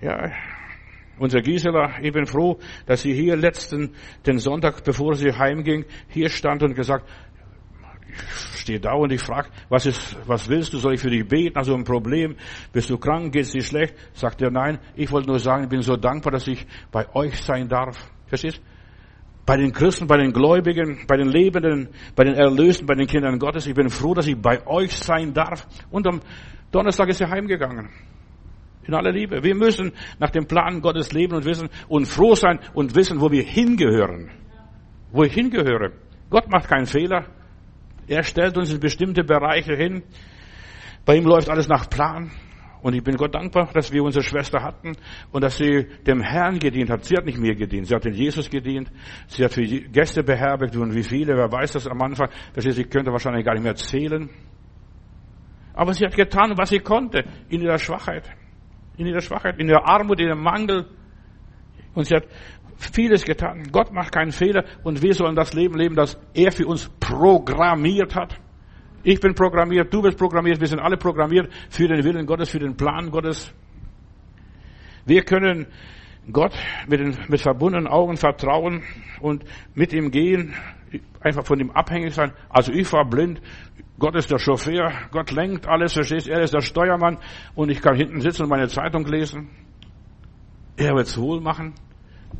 Ja, unser Gisela, ich bin froh, dass sie hier letzten, den Sonntag, bevor sie heimging, hier stand und gesagt, stehe da und ich frage, was ist, was willst du? Soll ich für dich beten? Also ein Problem? Bist du krank? Geht's dir schlecht? Sagt er, nein. Ich wollte nur sagen, ich bin so dankbar, dass ich bei euch sein darf. Verstehst? Bei den Christen, bei den Gläubigen, bei den Lebenden, bei den Erlösten, bei den Kindern Gottes. Ich bin froh, dass ich bei euch sein darf. Und am Donnerstag ist er heimgegangen. In aller Liebe. Wir müssen nach dem Plan Gottes leben und wissen und froh sein und wissen, wo wir hingehören. Wo ich hingehöre. Gott macht keinen Fehler. Er stellt uns in bestimmte Bereiche hin. Bei ihm läuft alles nach Plan. Und ich bin Gott dankbar, dass wir unsere Schwester hatten und dass sie dem Herrn gedient hat. Sie hat nicht mir gedient, sie hat den Jesus gedient. Sie hat für Gäste beherbergt und wie viele, wer weiß das am Anfang. Das ist, ich könnte wahrscheinlich gar nicht mehr zählen. Aber sie hat getan, was sie konnte in ihrer Schwachheit. In ihrer Schwachheit, in ihrer Armut, in ihrem Mangel. Und sie hat vieles getan. Gott macht keinen Fehler und wir sollen das Leben leben, das er für uns programmiert hat. Ich bin programmiert, du bist programmiert, wir sind alle programmiert für den Willen Gottes, für den Plan Gottes. Wir können Gott mit, den, mit verbundenen Augen vertrauen und mit ihm gehen, einfach von ihm abhängig sein. Also ich war blind, Gott ist der Chauffeur, Gott lenkt alles, verstehst, er ist der Steuermann und ich kann hinten sitzen und meine Zeitung lesen. Er wird es wohl machen.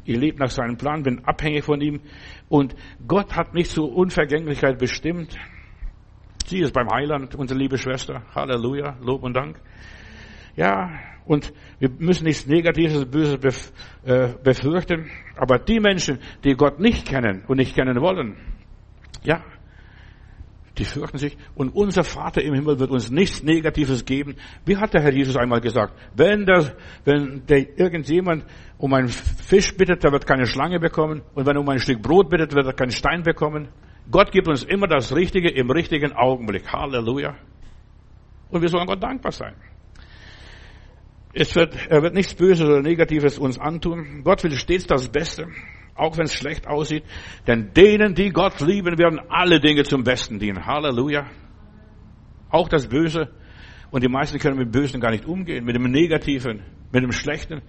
Ich lebe nach seinem Plan, bin abhängig von ihm. Und Gott hat mich zur Unvergänglichkeit bestimmt. Sie ist beim Heiland, unsere liebe Schwester. Halleluja, Lob und Dank. Ja, und wir müssen nichts Negatives, Böses äh, befürchten. Aber die Menschen, die Gott nicht kennen und nicht kennen wollen, ja, Die fürchten sich. Und unser Vater im Himmel wird uns nichts Negatives geben. Wie hat der Herr Jesus einmal gesagt? Wenn, der, wenn der, irgendjemand um einen Fisch bittet, der wird keine Schlange bekommen. Und wenn er um ein Stück Brot bittet, wird er keinen Stein bekommen. Gott gibt uns immer das Richtige im richtigen Augenblick. Halleluja. Und wir sollen Gott dankbar sein. Es wird, er wird nichts Böses oder Negatives uns antun. Gott will stets das Beste auch wenn es schlecht aussieht. Denn denen, die Gott lieben, werden alle Dinge zum Besten dienen. Halleluja. Auch das Böse. Und die meisten können mit dem Bösen gar nicht umgehen, mit dem Negativen, mit dem Schlechten.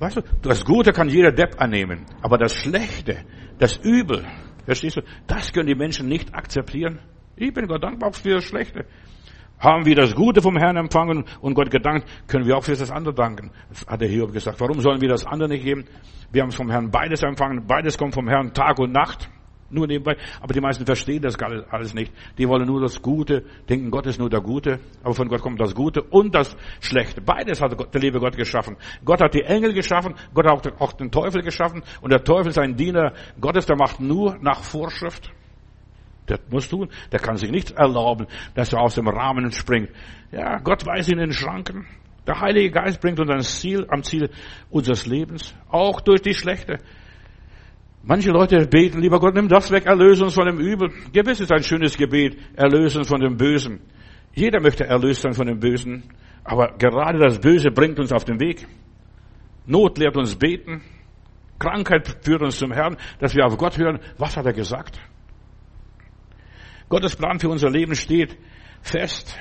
Weißt du, das Gute kann jeder Depp annehmen, aber das Schlechte, das Übel, verstehst du, das können die Menschen nicht akzeptieren. Ich bin Gott dankbar für das Schlechte. Haben wir das Gute vom Herrn empfangen und Gott gedankt, können wir auch für das andere danken. Das hat der Hiob gesagt. Warum sollen wir das andere nicht geben? Wir haben es vom Herrn beides empfangen. Beides kommt vom Herrn Tag und Nacht. Nur nebenbei. Aber die meisten verstehen das alles nicht. Die wollen nur das Gute, denken, Gott ist nur der Gute. Aber von Gott kommt das Gute und das Schlechte. Beides hat der liebe Gott geschaffen. Gott hat die Engel geschaffen. Gott hat auch den Teufel geschaffen. Und der Teufel ist ein Diener Gottes, der macht nur nach Vorschrift. Der muss tun. Der kann sich nicht erlauben, dass er aus dem Rahmen springt. Ja, Gott weiß in den Schranken. Der Heilige Geist bringt uns ans Ziel, am Ziel unseres Lebens. Auch durch die Schlechte. Manche Leute beten, lieber Gott, nimm das weg, erlöse uns von dem Übel. Gewiss ist ein schönes Gebet, erlöse uns von dem Bösen. Jeder möchte erlöst sein von dem Bösen. Aber gerade das Böse bringt uns auf den Weg. Not lehrt uns beten. Krankheit führt uns zum Herrn, dass wir auf Gott hören. Was hat er gesagt? Gottes Plan für unser Leben steht fest,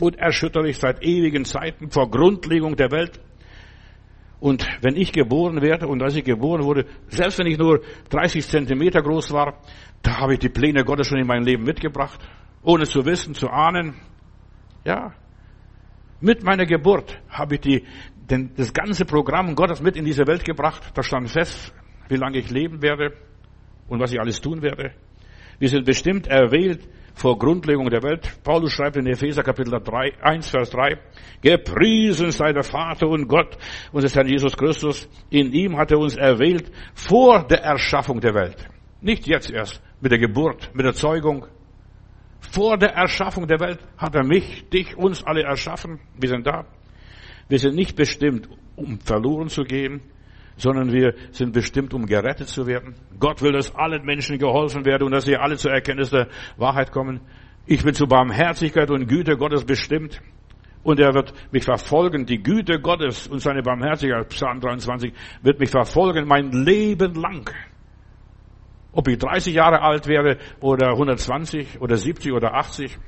unerschütterlich seit ewigen Zeiten, vor Grundlegung der Welt. Und wenn ich geboren werde und als ich geboren wurde, selbst wenn ich nur 30 Zentimeter groß war, da habe ich die Pläne Gottes schon in mein Leben mitgebracht, ohne zu wissen, zu ahnen. Ja, mit meiner Geburt habe ich die, denn das ganze Programm Gottes mit in diese Welt gebracht. Da stand fest, wie lange ich leben werde und was ich alles tun werde. Wir sind bestimmt erwählt vor Grundlegung der Welt. Paulus schreibt in Epheser Kapitel 3, 1, Vers 3, Gepriesen sei der Vater und Gott unseres Herrn Jesus Christus. In ihm hat er uns erwählt vor der Erschaffung der Welt. Nicht jetzt erst, mit der Geburt, mit der Zeugung. Vor der Erschaffung der Welt hat er mich, dich, uns alle erschaffen. Wir sind da. Wir sind nicht bestimmt, um verloren zu gehen, sondern wir sind bestimmt, um gerettet zu werden. Gott will, dass allen Menschen geholfen werden und dass sie alle zur Erkenntnis der Wahrheit kommen. Ich bin zu Barmherzigkeit und Güte Gottes bestimmt. Und er wird mich verfolgen. Die Güte Gottes und seine Barmherzigkeit, Psalm 23, wird mich verfolgen mein Leben lang. Ob ich 30 Jahre alt wäre oder 120 oder 70 oder 80.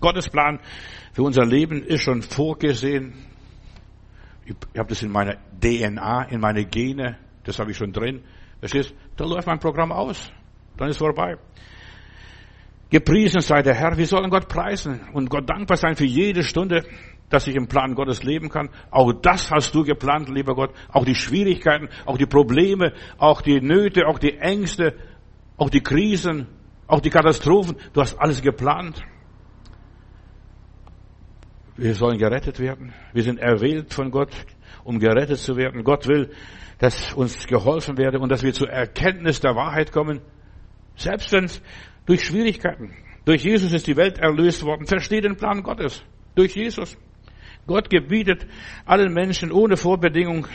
Gottes Plan für unser Leben ist schon vorgesehen. Ich habe das in meiner DNA, in meine Gene, das habe ich schon drin. Verstehst? Da läuft mein Programm aus. Dann ist vorbei. Gepriesen sei der Herr. Wir sollen Gott preisen und Gott dankbar sein für jede Stunde, dass ich im Plan Gottes leben kann. Auch das hast du geplant, lieber Gott. Auch die Schwierigkeiten, auch die Probleme, auch die Nöte, auch die Ängste, auch die Krisen, auch die Katastrophen. Du hast alles geplant. Wir sollen gerettet werden. Wir sind erwählt von Gott, um gerettet zu werden. Gott will, dass uns geholfen werde und dass wir zur Erkenntnis der Wahrheit kommen. Selbst wenn durch Schwierigkeiten. Durch Jesus ist die Welt erlöst worden. Versteh den Plan Gottes. Durch Jesus. Gott gebietet allen Menschen ohne Vorbedingung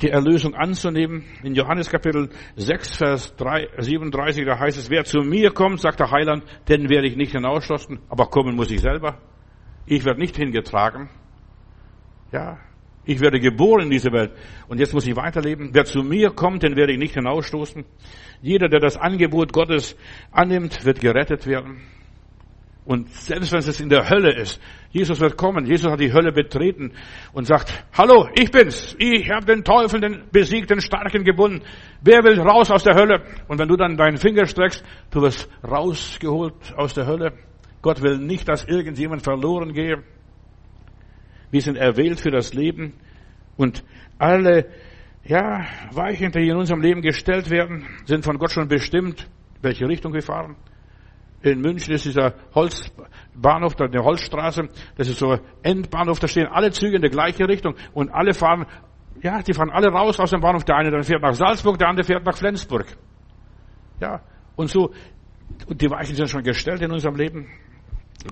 die Erlösung anzunehmen. In Johannes Kapitel 6, Vers 3, 37, da heißt es, wer zu mir kommt, sagt der Heiland, den werde ich nicht hinausschlossen, aber kommen muss ich selber. Ich werde nicht hingetragen. Ja, ich werde geboren in diese Welt und jetzt muss ich weiterleben. Wer zu mir kommt, den werde ich nicht hinausstoßen. Jeder, der das Angebot Gottes annimmt, wird gerettet werden. Und selbst wenn es in der Hölle ist, Jesus wird kommen. Jesus hat die Hölle betreten und sagt, hallo, ich bin's. Ich habe den Teufel, den besiegten Starken gebunden. Wer will raus aus der Hölle? Und wenn du dann deinen Finger streckst, du wirst rausgeholt aus der Hölle. Gott will nicht, dass irgendjemand verloren gehe. Wir sind erwählt für das Leben und alle, ja, Weichen, die in unserem Leben gestellt werden, sind von Gott schon bestimmt, welche Richtung wir fahren. In München ist dieser Holzbahnhof, eine Holzstraße, das ist so ein Endbahnhof, da stehen alle Züge in der gleichen Richtung und alle fahren, ja, die fahren alle raus aus dem Bahnhof. Der eine fährt nach Salzburg, der andere fährt nach Flensburg. Ja, und so Und die Weichen sind schon gestellt in unserem Leben.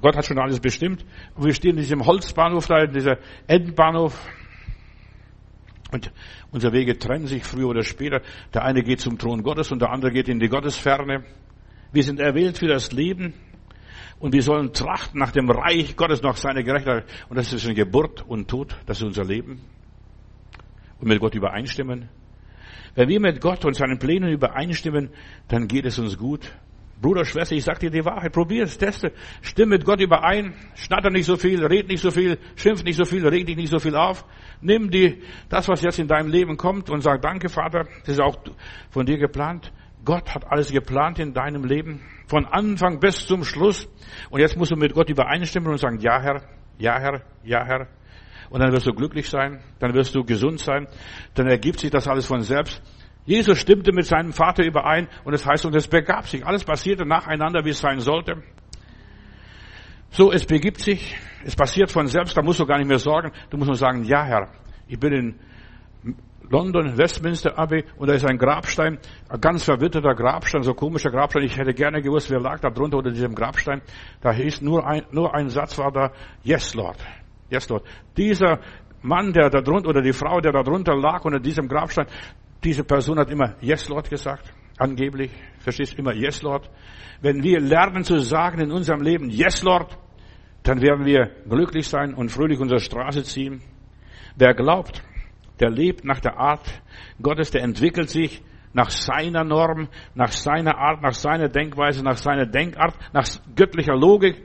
Gott hat schon alles bestimmt. Und wir stehen in diesem Holzbahnhof da, in dieser Endbahnhof. Und unsere Wege trennen sich früher oder später. Der eine geht zum Thron Gottes und der andere geht in die Gottesferne. Wir sind erwählt für das Leben. Und wir sollen trachten nach dem Reich Gottes, nach seiner Gerechtigkeit. Und das ist eine Geburt und Tod. Das ist unser Leben. Und mit Gott übereinstimmen. Wenn wir mit Gott und seinen Plänen übereinstimmen, dann geht es uns gut. Bruder, Schwester, ich sag dir die Wahrheit. Probier es, teste. Stimm mit Gott überein. Schnatter nicht so viel, red nicht so viel, schimpf nicht so viel, reg dich nicht so viel auf. Nimm die, das, was jetzt in deinem Leben kommt und sag, danke, Vater. Das ist auch von dir geplant. Gott hat alles geplant in deinem Leben. Von Anfang bis zum Schluss. Und jetzt musst du mit Gott übereinstimmen und sagen, ja, Herr, ja, Herr, ja, Herr. Und dann wirst du glücklich sein. Dann wirst du gesund sein. Dann ergibt sich das alles von selbst. Jesus stimmte mit seinem Vater überein und es das heißt, und es begab sich. Alles passierte nacheinander, wie es sein sollte. So, es begibt sich, es passiert von selbst, da musst du gar nicht mehr sorgen. Du musst nur sagen, ja Herr, ich bin in London, Westminster Abbey, und da ist ein Grabstein, ein ganz verwitterter Grabstein, so komischer Grabstein. Ich hätte gerne gewusst, wer lag da drunter unter diesem Grabstein. Da hieß nur ein, nur ein Satz war da, yes Lord, yes Lord. Dieser Mann, der da drunter, oder die Frau, der da drunter lag unter diesem Grabstein, diese Person hat immer Yes Lord gesagt, angeblich. Verstehst immer Yes Lord. Wenn wir lernen zu sagen in unserem Leben Yes Lord, dann werden wir glücklich sein und fröhlich unsere Straße ziehen. Wer glaubt, der lebt nach der Art Gottes, der entwickelt sich nach seiner Norm, nach seiner Art, nach seiner Denkweise, nach seiner Denkart, nach göttlicher Logik,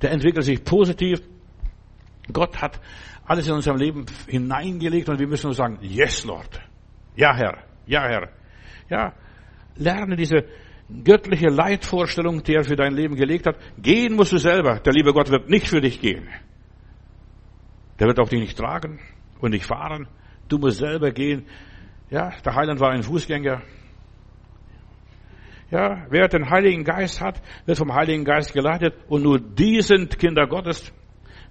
der entwickelt sich positiv. Gott hat alles in unserem Leben hineingelegt und wir müssen nur sagen, yes Lord. Ja, Herr. Ja, Herr. Ja, lerne diese göttliche Leitvorstellung, die er für dein Leben gelegt hat. Gehen musst du selber. Der liebe Gott wird nicht für dich gehen. Der wird auch dich nicht tragen und nicht fahren. Du musst selber gehen. Ja, der Heiland war ein Fußgänger. Ja, wer den Heiligen Geist hat, wird vom Heiligen Geist geleitet und nur die sind Kinder Gottes.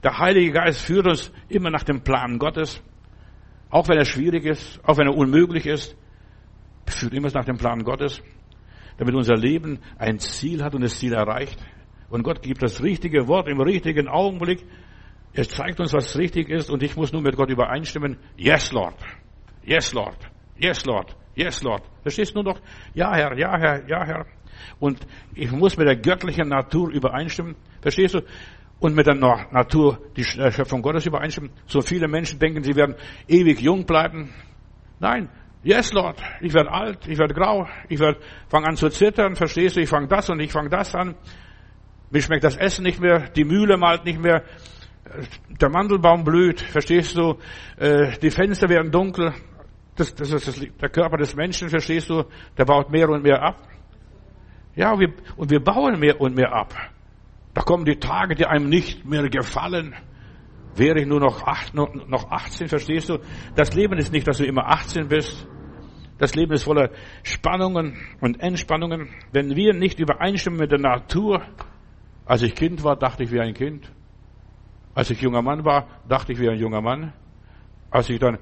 Der Heilige Geist führt uns immer nach dem Plan Gottes. Auch wenn er schwierig ist, auch wenn er unmöglich ist, führt immer nach dem Plan Gottes, damit unser Leben ein Ziel hat und das Ziel erreicht. Und Gott gibt das richtige Wort im richtigen Augenblick. Er zeigt uns, was richtig ist und ich muss nur mit Gott übereinstimmen. Yes, Lord. Yes, Lord. Yes, Lord. Yes, Lord. Verstehst du nur noch? Ja, Herr, ja, Herr, ja, Herr. Und ich muss mit der göttlichen Natur übereinstimmen. Verstehst du? Und mit der Natur, die Schöpfung Gottes übereinstimmen. So viele Menschen denken, sie werden ewig jung bleiben. Nein, yes Lord, ich werde alt, ich werde grau, ich werde fange an zu zittern, verstehst du, ich fange das und ich fange das an. Mir schmeckt das Essen nicht mehr, die Mühle malt nicht mehr, der Mandelbaum blüht, verstehst du, äh, die Fenster werden dunkel. Das, das ist der Körper des Menschen, verstehst du, der baut mehr und mehr ab. Ja, wir, und wir bauen mehr und mehr ab. Da kommen die Tage, die einem nicht mehr gefallen. Wäre ich nur noch, acht, noch 18, verstehst du? Das Leben ist nicht, dass du immer 18 bist. Das Leben ist voller Spannungen und Entspannungen. Wenn wir nicht übereinstimmen mit der Natur, als ich Kind war, dachte ich wie ein Kind. Als ich junger Mann war, dachte ich wie ein junger Mann. Als ich dann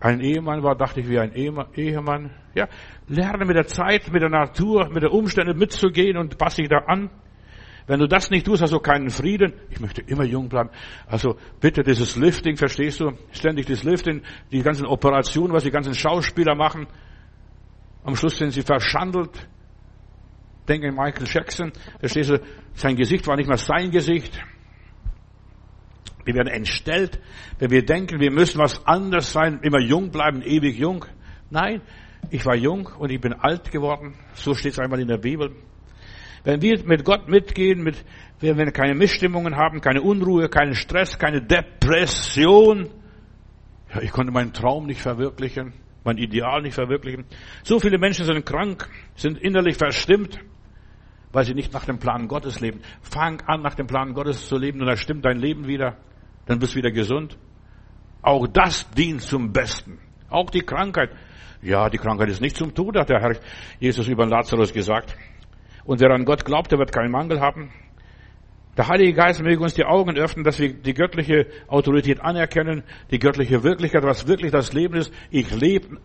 ein Ehemann war, dachte ich wie ein Ehemann. Ja, lerne mit der Zeit, mit der Natur, mit den Umständen mitzugehen und passe dich da an. Wenn du das nicht tust, hast du keinen Frieden. Ich möchte immer jung bleiben. Also bitte dieses Lifting, verstehst du? Ständig das Lifting, die ganzen Operationen, was die ganzen Schauspieler machen. Am Schluss sind sie verschandelt. Denke an Michael Jackson. Verstehst du? Sein Gesicht war nicht mehr sein Gesicht. Wir werden entstellt, wenn wir denken, wir müssen was anderes sein, immer jung bleiben, ewig jung. Nein, ich war jung und ich bin alt geworden. So steht es einmal in der Bibel. Wenn wir mit Gott mitgehen, mit, wenn wir keine Missstimmungen haben, keine Unruhe, keinen Stress, keine Depression, ja, ich konnte meinen Traum nicht verwirklichen, mein Ideal nicht verwirklichen. So viele Menschen sind krank, sind innerlich verstimmt, weil sie nicht nach dem Plan Gottes leben. Fang an, nach dem Plan Gottes zu leben und dann stimmt dein Leben wieder. Dann bist du wieder gesund. Auch das dient zum Besten. Auch die Krankheit. Ja, die Krankheit ist nicht zum Tod, hat der Herr Jesus über Lazarus gesagt. Und wer an Gott glaubt, der wird keinen Mangel haben. Der Heilige Geist möge uns die Augen öffnen, dass wir die göttliche Autorität anerkennen, die göttliche Wirklichkeit, was wirklich das Leben ist. Ich lebe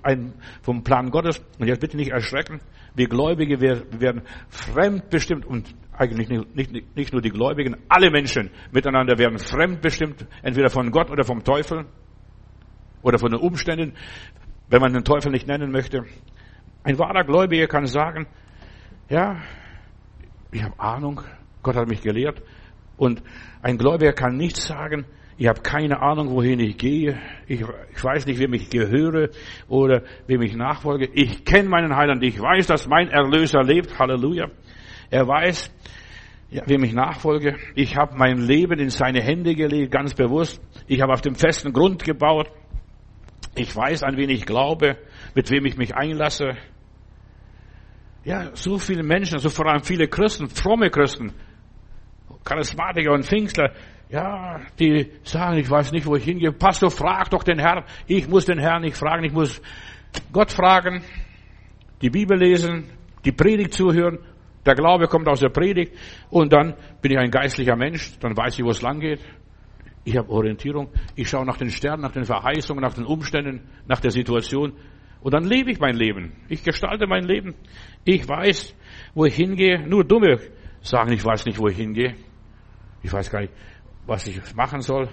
vom Plan Gottes. Und jetzt bitte nicht erschrecken. Wir Gläubige wir werden fremdbestimmt und eigentlich nicht, nicht, nicht nur die Gläubigen, alle Menschen miteinander werden fremdbestimmt, entweder von Gott oder vom Teufel oder von den Umständen, wenn man den Teufel nicht nennen möchte. Ein wahrer Gläubiger kann sagen, ja, ich habe Ahnung, Gott hat mich gelehrt, und ein Gläubiger kann nicht sagen, ich habe keine Ahnung, wohin ich gehe. Ich, ich, weiß nicht, wem ich gehöre oder wem ich nachfolge. Ich kenne meinen Heiland. Ich weiß, dass mein Erlöser lebt. Halleluja. Er weiß, ja, wem ich nachfolge. Ich habe mein Leben in seine Hände gelegt, ganz bewusst. Ich habe auf dem festen Grund gebaut. Ich weiß, an wen ich glaube, mit wem ich mich einlasse. Ja, so viele Menschen, also vor allem viele Christen, fromme Christen, Charismatiker und Pfingstler, ja, die sagen, ich weiß nicht, wo ich hingehe. Pastor, frag doch den Herrn. Ich muss den Herrn nicht fragen, ich muss Gott fragen, die Bibel lesen, die Predigt zuhören. Der Glaube kommt aus der Predigt und dann bin ich ein geistlicher Mensch, dann weiß ich, wo es lang geht. Ich habe Orientierung, ich schaue nach den Sternen, nach den Verheißungen, nach den Umständen, nach der Situation und dann lebe ich mein Leben. Ich gestalte mein Leben. Ich weiß, wo ich hingehe. Nur Dumme sagen, ich weiß nicht, wo ich hingehe. Ich weiß gar nicht, was ich machen soll.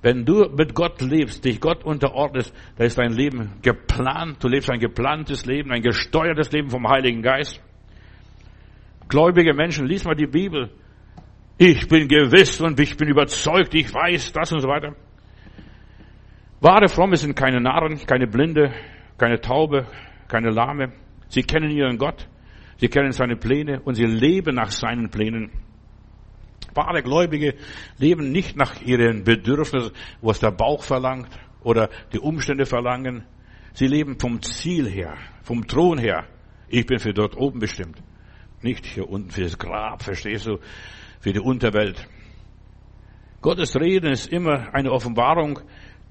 Wenn du mit Gott lebst, dich Gott unterordnest, da ist dein Leben geplant. Du lebst ein geplantes Leben, ein gesteuertes Leben vom Heiligen Geist. Gläubige Menschen, lies mal die Bibel. Ich bin gewiss und ich bin überzeugt, ich weiß das und so weiter. Wahre Fromme sind keine Narren, keine Blinde, keine Taube, keine Lahme. Sie kennen ihren Gott, sie kennen seine Pläne und sie leben nach seinen Plänen. Wahre Gläubige leben nicht nach ihren Bedürfnissen, was der Bauch verlangt oder die Umstände verlangen. Sie leben vom Ziel her, vom Thron her. Ich bin für dort oben bestimmt. Nicht hier unten fürs Grab, verstehst du, für die Unterwelt. Gottes Reden ist immer eine Offenbarung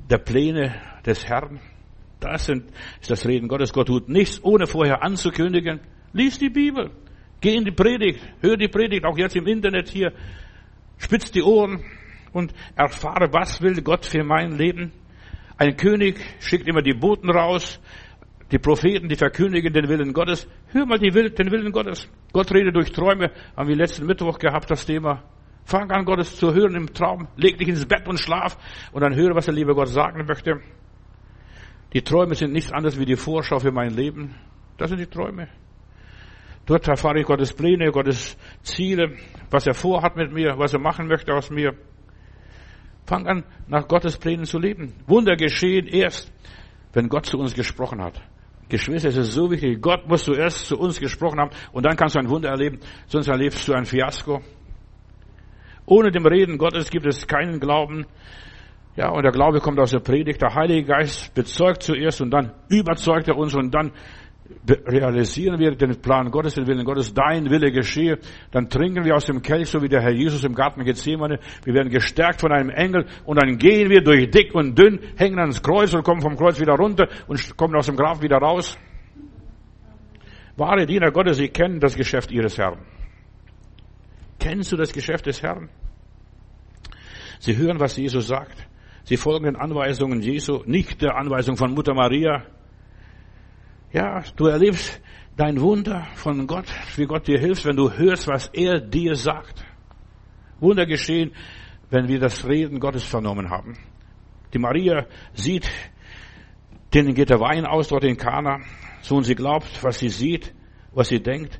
der Pläne des Herrn. Das ist das Reden Gottes. Gott tut nichts, ohne vorher anzukündigen. Lies die Bibel. Geh in die Predigt. Hör die Predigt, auch jetzt im Internet hier. Spitz die Ohren und erfahre, was will Gott für mein Leben. Ein König schickt immer die Boten raus, die Propheten, die verkündigen den Willen Gottes. Hör mal den Willen Gottes. Gott redet durch Träume, haben wir letzten Mittwoch gehabt, das Thema. Fang an, Gottes zu hören im Traum. Leg dich ins Bett und schlaf und dann höre, was der liebe Gott sagen möchte. Die Träume sind nichts anderes wie die Vorschau für mein Leben. Das sind die Träume. Dort erfahre ich Gottes Pläne, Gottes Ziele, was er vorhat mit mir, was er machen möchte aus mir. Fang an, nach Gottes Plänen zu leben. Wunder geschehen erst, wenn Gott zu uns gesprochen hat. Geschwister, es ist so wichtig. Gott muss zuerst zu uns gesprochen haben und dann kannst du ein Wunder erleben, sonst erlebst du ein Fiasko. Ohne dem Reden Gottes gibt es keinen Glauben. Ja, und der Glaube kommt aus der Predigt. Der Heilige Geist bezeugt zuerst und dann überzeugt er uns und dann realisieren wir den Plan Gottes, den Willen Gottes, dein Wille geschehe, dann trinken wir aus dem Kelch, so wie der Herr Jesus im Garten Gethsemane. Wir werden gestärkt von einem Engel und dann gehen wir durch dick und dünn, hängen ans Kreuz und kommen vom Kreuz wieder runter und kommen aus dem Grab wieder raus. Wahre Diener Gottes, sie kennen das Geschäft ihres Herrn. Kennst du das Geschäft des Herrn? Sie hören, was Jesus sagt. Sie folgen den Anweisungen Jesu, nicht der Anweisung von Mutter Maria, ja, du erlebst dein Wunder von Gott, wie Gott dir hilft, wenn du hörst, was er dir sagt. Wunder geschehen, wenn wir das Reden Gottes vernommen haben. Die Maria sieht, denen geht der Wein aus dort in Kana. So und sie glaubt, was sie sieht, was sie denkt.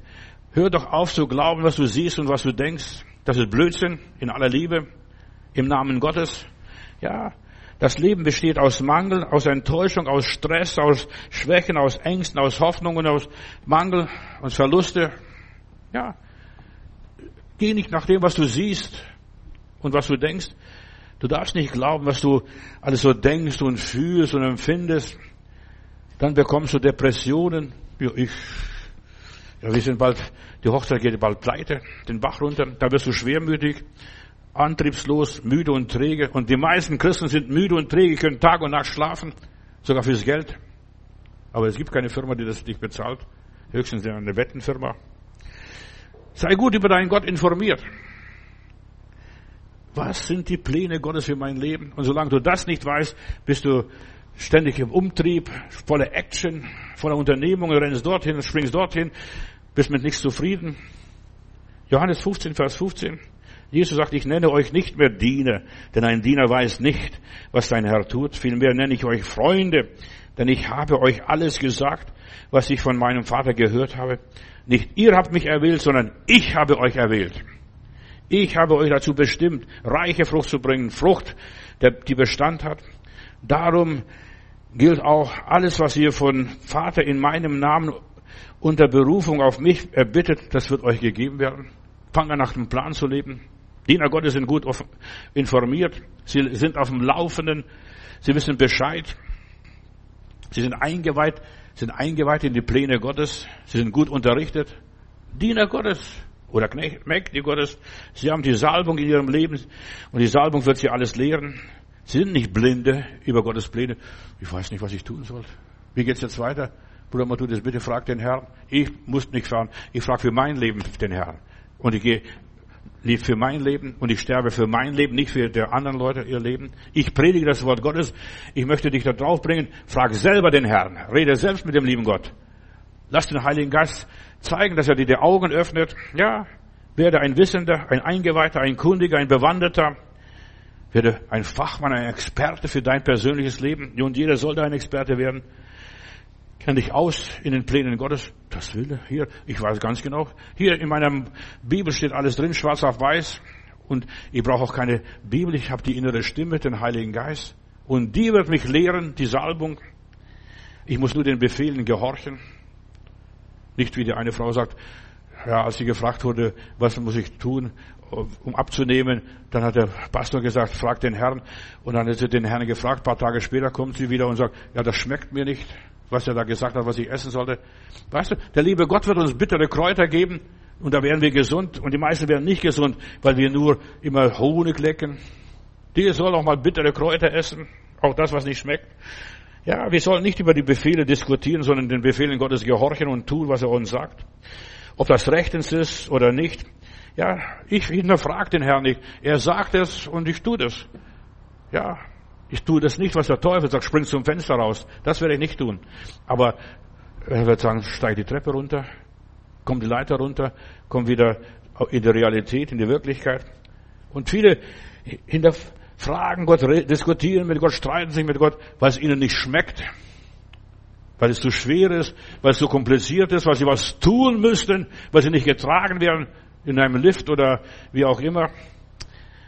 Hör doch auf zu glauben, was du siehst und was du denkst. Das ist Blödsinn in aller Liebe, im Namen Gottes. Ja, das Leben besteht aus Mangel, aus Enttäuschung, aus Stress, aus Schwächen, aus Ängsten, aus Hoffnungen, aus Mangel, aus Verluste. Ja. Geh nicht nach dem, was du siehst und was du denkst. Du darfst nicht glauben, was du alles so denkst und fühlst und empfindest. Dann bekommst du Depressionen. Ja, ich, ja, wir sind bald, die Hochzeit geht bald pleite, den Bach runter. Da wirst du schwermütig antriebslos, müde und träge. Und die meisten Christen sind müde und träge, können Tag und Nacht schlafen, sogar fürs Geld. Aber es gibt keine Firma, die das nicht bezahlt. Höchstens eine Wettenfirma. Sei gut über deinen Gott informiert. Was sind die Pläne Gottes für mein Leben? Und solange du das nicht weißt, bist du ständig im Umtrieb, voller Action, voller Unternehmungen, rennst dorthin, springst dorthin, bist mit nichts zufrieden. Johannes 15, Vers 15. Jesus sagt, ich nenne euch nicht mehr Diener, denn ein Diener weiß nicht, was sein Herr tut. Vielmehr nenne ich euch Freunde, denn ich habe euch alles gesagt, was ich von meinem Vater gehört habe. Nicht ihr habt mich erwählt, sondern ich habe euch erwählt. Ich habe euch dazu bestimmt, reiche Frucht zu bringen, Frucht, die Bestand hat. Darum gilt auch alles, was ihr von Vater in meinem Namen unter Berufung auf mich erbittet, das wird euch gegeben werden. Fangt an, nach dem Plan zu leben. Diener Gottes sind gut informiert. Sie sind auf dem Laufenden. Sie wissen Bescheid. Sie sind eingeweiht, sind eingeweiht in die Pläne Gottes. Sie sind gut unterrichtet. Diener Gottes oder Mägde Gottes. Sie haben die Salbung in ihrem Leben und die Salbung wird sie alles lehren. Sie sind nicht Blinde über Gottes Pläne. Ich weiß nicht, was ich tun soll. Wie geht's jetzt weiter? Bruder Matthäus, bitte frag den Herrn. Ich muss nicht fragen. Ich frage für mein Leben den Herrn. Und ich gehe lebe für mein Leben und ich sterbe für mein Leben, nicht für der anderen Leute ihr Leben. Ich predige das Wort Gottes. Ich möchte dich da drauf bringen. Frag selber den Herrn. Rede selbst mit dem lieben Gott. Lass den Heiligen Geist zeigen, dass er dir die Augen öffnet. Ja, werde ein Wissender, ein Eingeweihter, ein Kundiger, ein Bewanderter. Werde ein Fachmann, ein Experte für dein persönliches Leben. Und jeder soll da ein Experte werden. Kenn dich aus in den Plänen Gottes. Das will er. Hier, ich weiß ganz genau. Hier in meiner Bibel steht alles drin, schwarz auf weiß. Und ich brauche auch keine Bibel. Ich habe die innere Stimme, den Heiligen Geist. Und die wird mich lehren, die Salbung. Ich muss nur den Befehlen gehorchen. Nicht wie die eine Frau sagt, ja, als sie gefragt wurde, was muss ich tun, um abzunehmen, dann hat der Pastor gesagt, frag den Herrn. Und dann hat sie den Herrn gefragt, ein paar Tage später kommt sie wieder und sagt, ja, das schmeckt mir nicht was er da gesagt hat, was ich essen sollte. Weißt du, der liebe Gott wird uns bittere Kräuter geben und da werden wir gesund und die meisten werden nicht gesund, weil wir nur immer Honig lecken. Die sollen auch mal bittere Kräuter essen, auch das, was nicht schmeckt. Ja, wir sollen nicht über die Befehle diskutieren, sondern den Befehlen Gottes gehorchen und tun, was er uns sagt. Ob das rechtens ist oder nicht. Ja, ich hinterfrage den Herrn nicht. Er sagt es und ich tue das. Ja, ich tue das nicht, was der Teufel sagt, spring zum Fenster raus. Das werde ich nicht tun. Aber er wird sagen, steig die Treppe runter, komm die Leiter runter, komm wieder in die Realität, in die Wirklichkeit. Und viele hinterfragen Gott, diskutieren mit Gott, streiten sich mit Gott, weil es ihnen nicht schmeckt, weil es zu schwer ist, weil es zu kompliziert ist, weil sie was tun müssten, weil sie nicht getragen werden in einem Lift oder wie auch immer.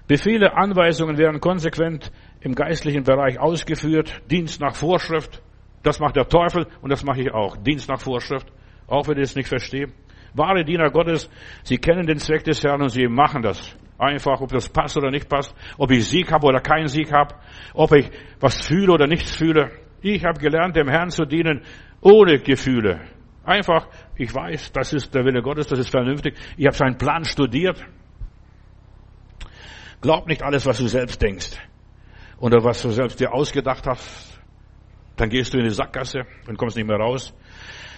Befehle, Anweisungen werden konsequent im geistlichen Bereich ausgeführt. Dienst nach Vorschrift. Das macht der Teufel und das mache ich auch. Dienst nach Vorschrift. Auch wenn ich es nicht verstehe. Wahre Diener Gottes, sie kennen den Zweck des Herrn und sie machen das. Einfach, ob das passt oder nicht passt, ob ich Sieg habe oder keinen Sieg habe, ob ich was fühle oder nichts fühle. Ich habe gelernt, dem Herrn zu dienen ohne Gefühle. Einfach, ich weiß, das ist der Wille Gottes, das ist vernünftig. Ich habe seinen Plan studiert. Glaub nicht alles, was du selbst denkst oder was du selbst dir ausgedacht hast. Dann gehst du in die Sackgasse und kommst nicht mehr raus.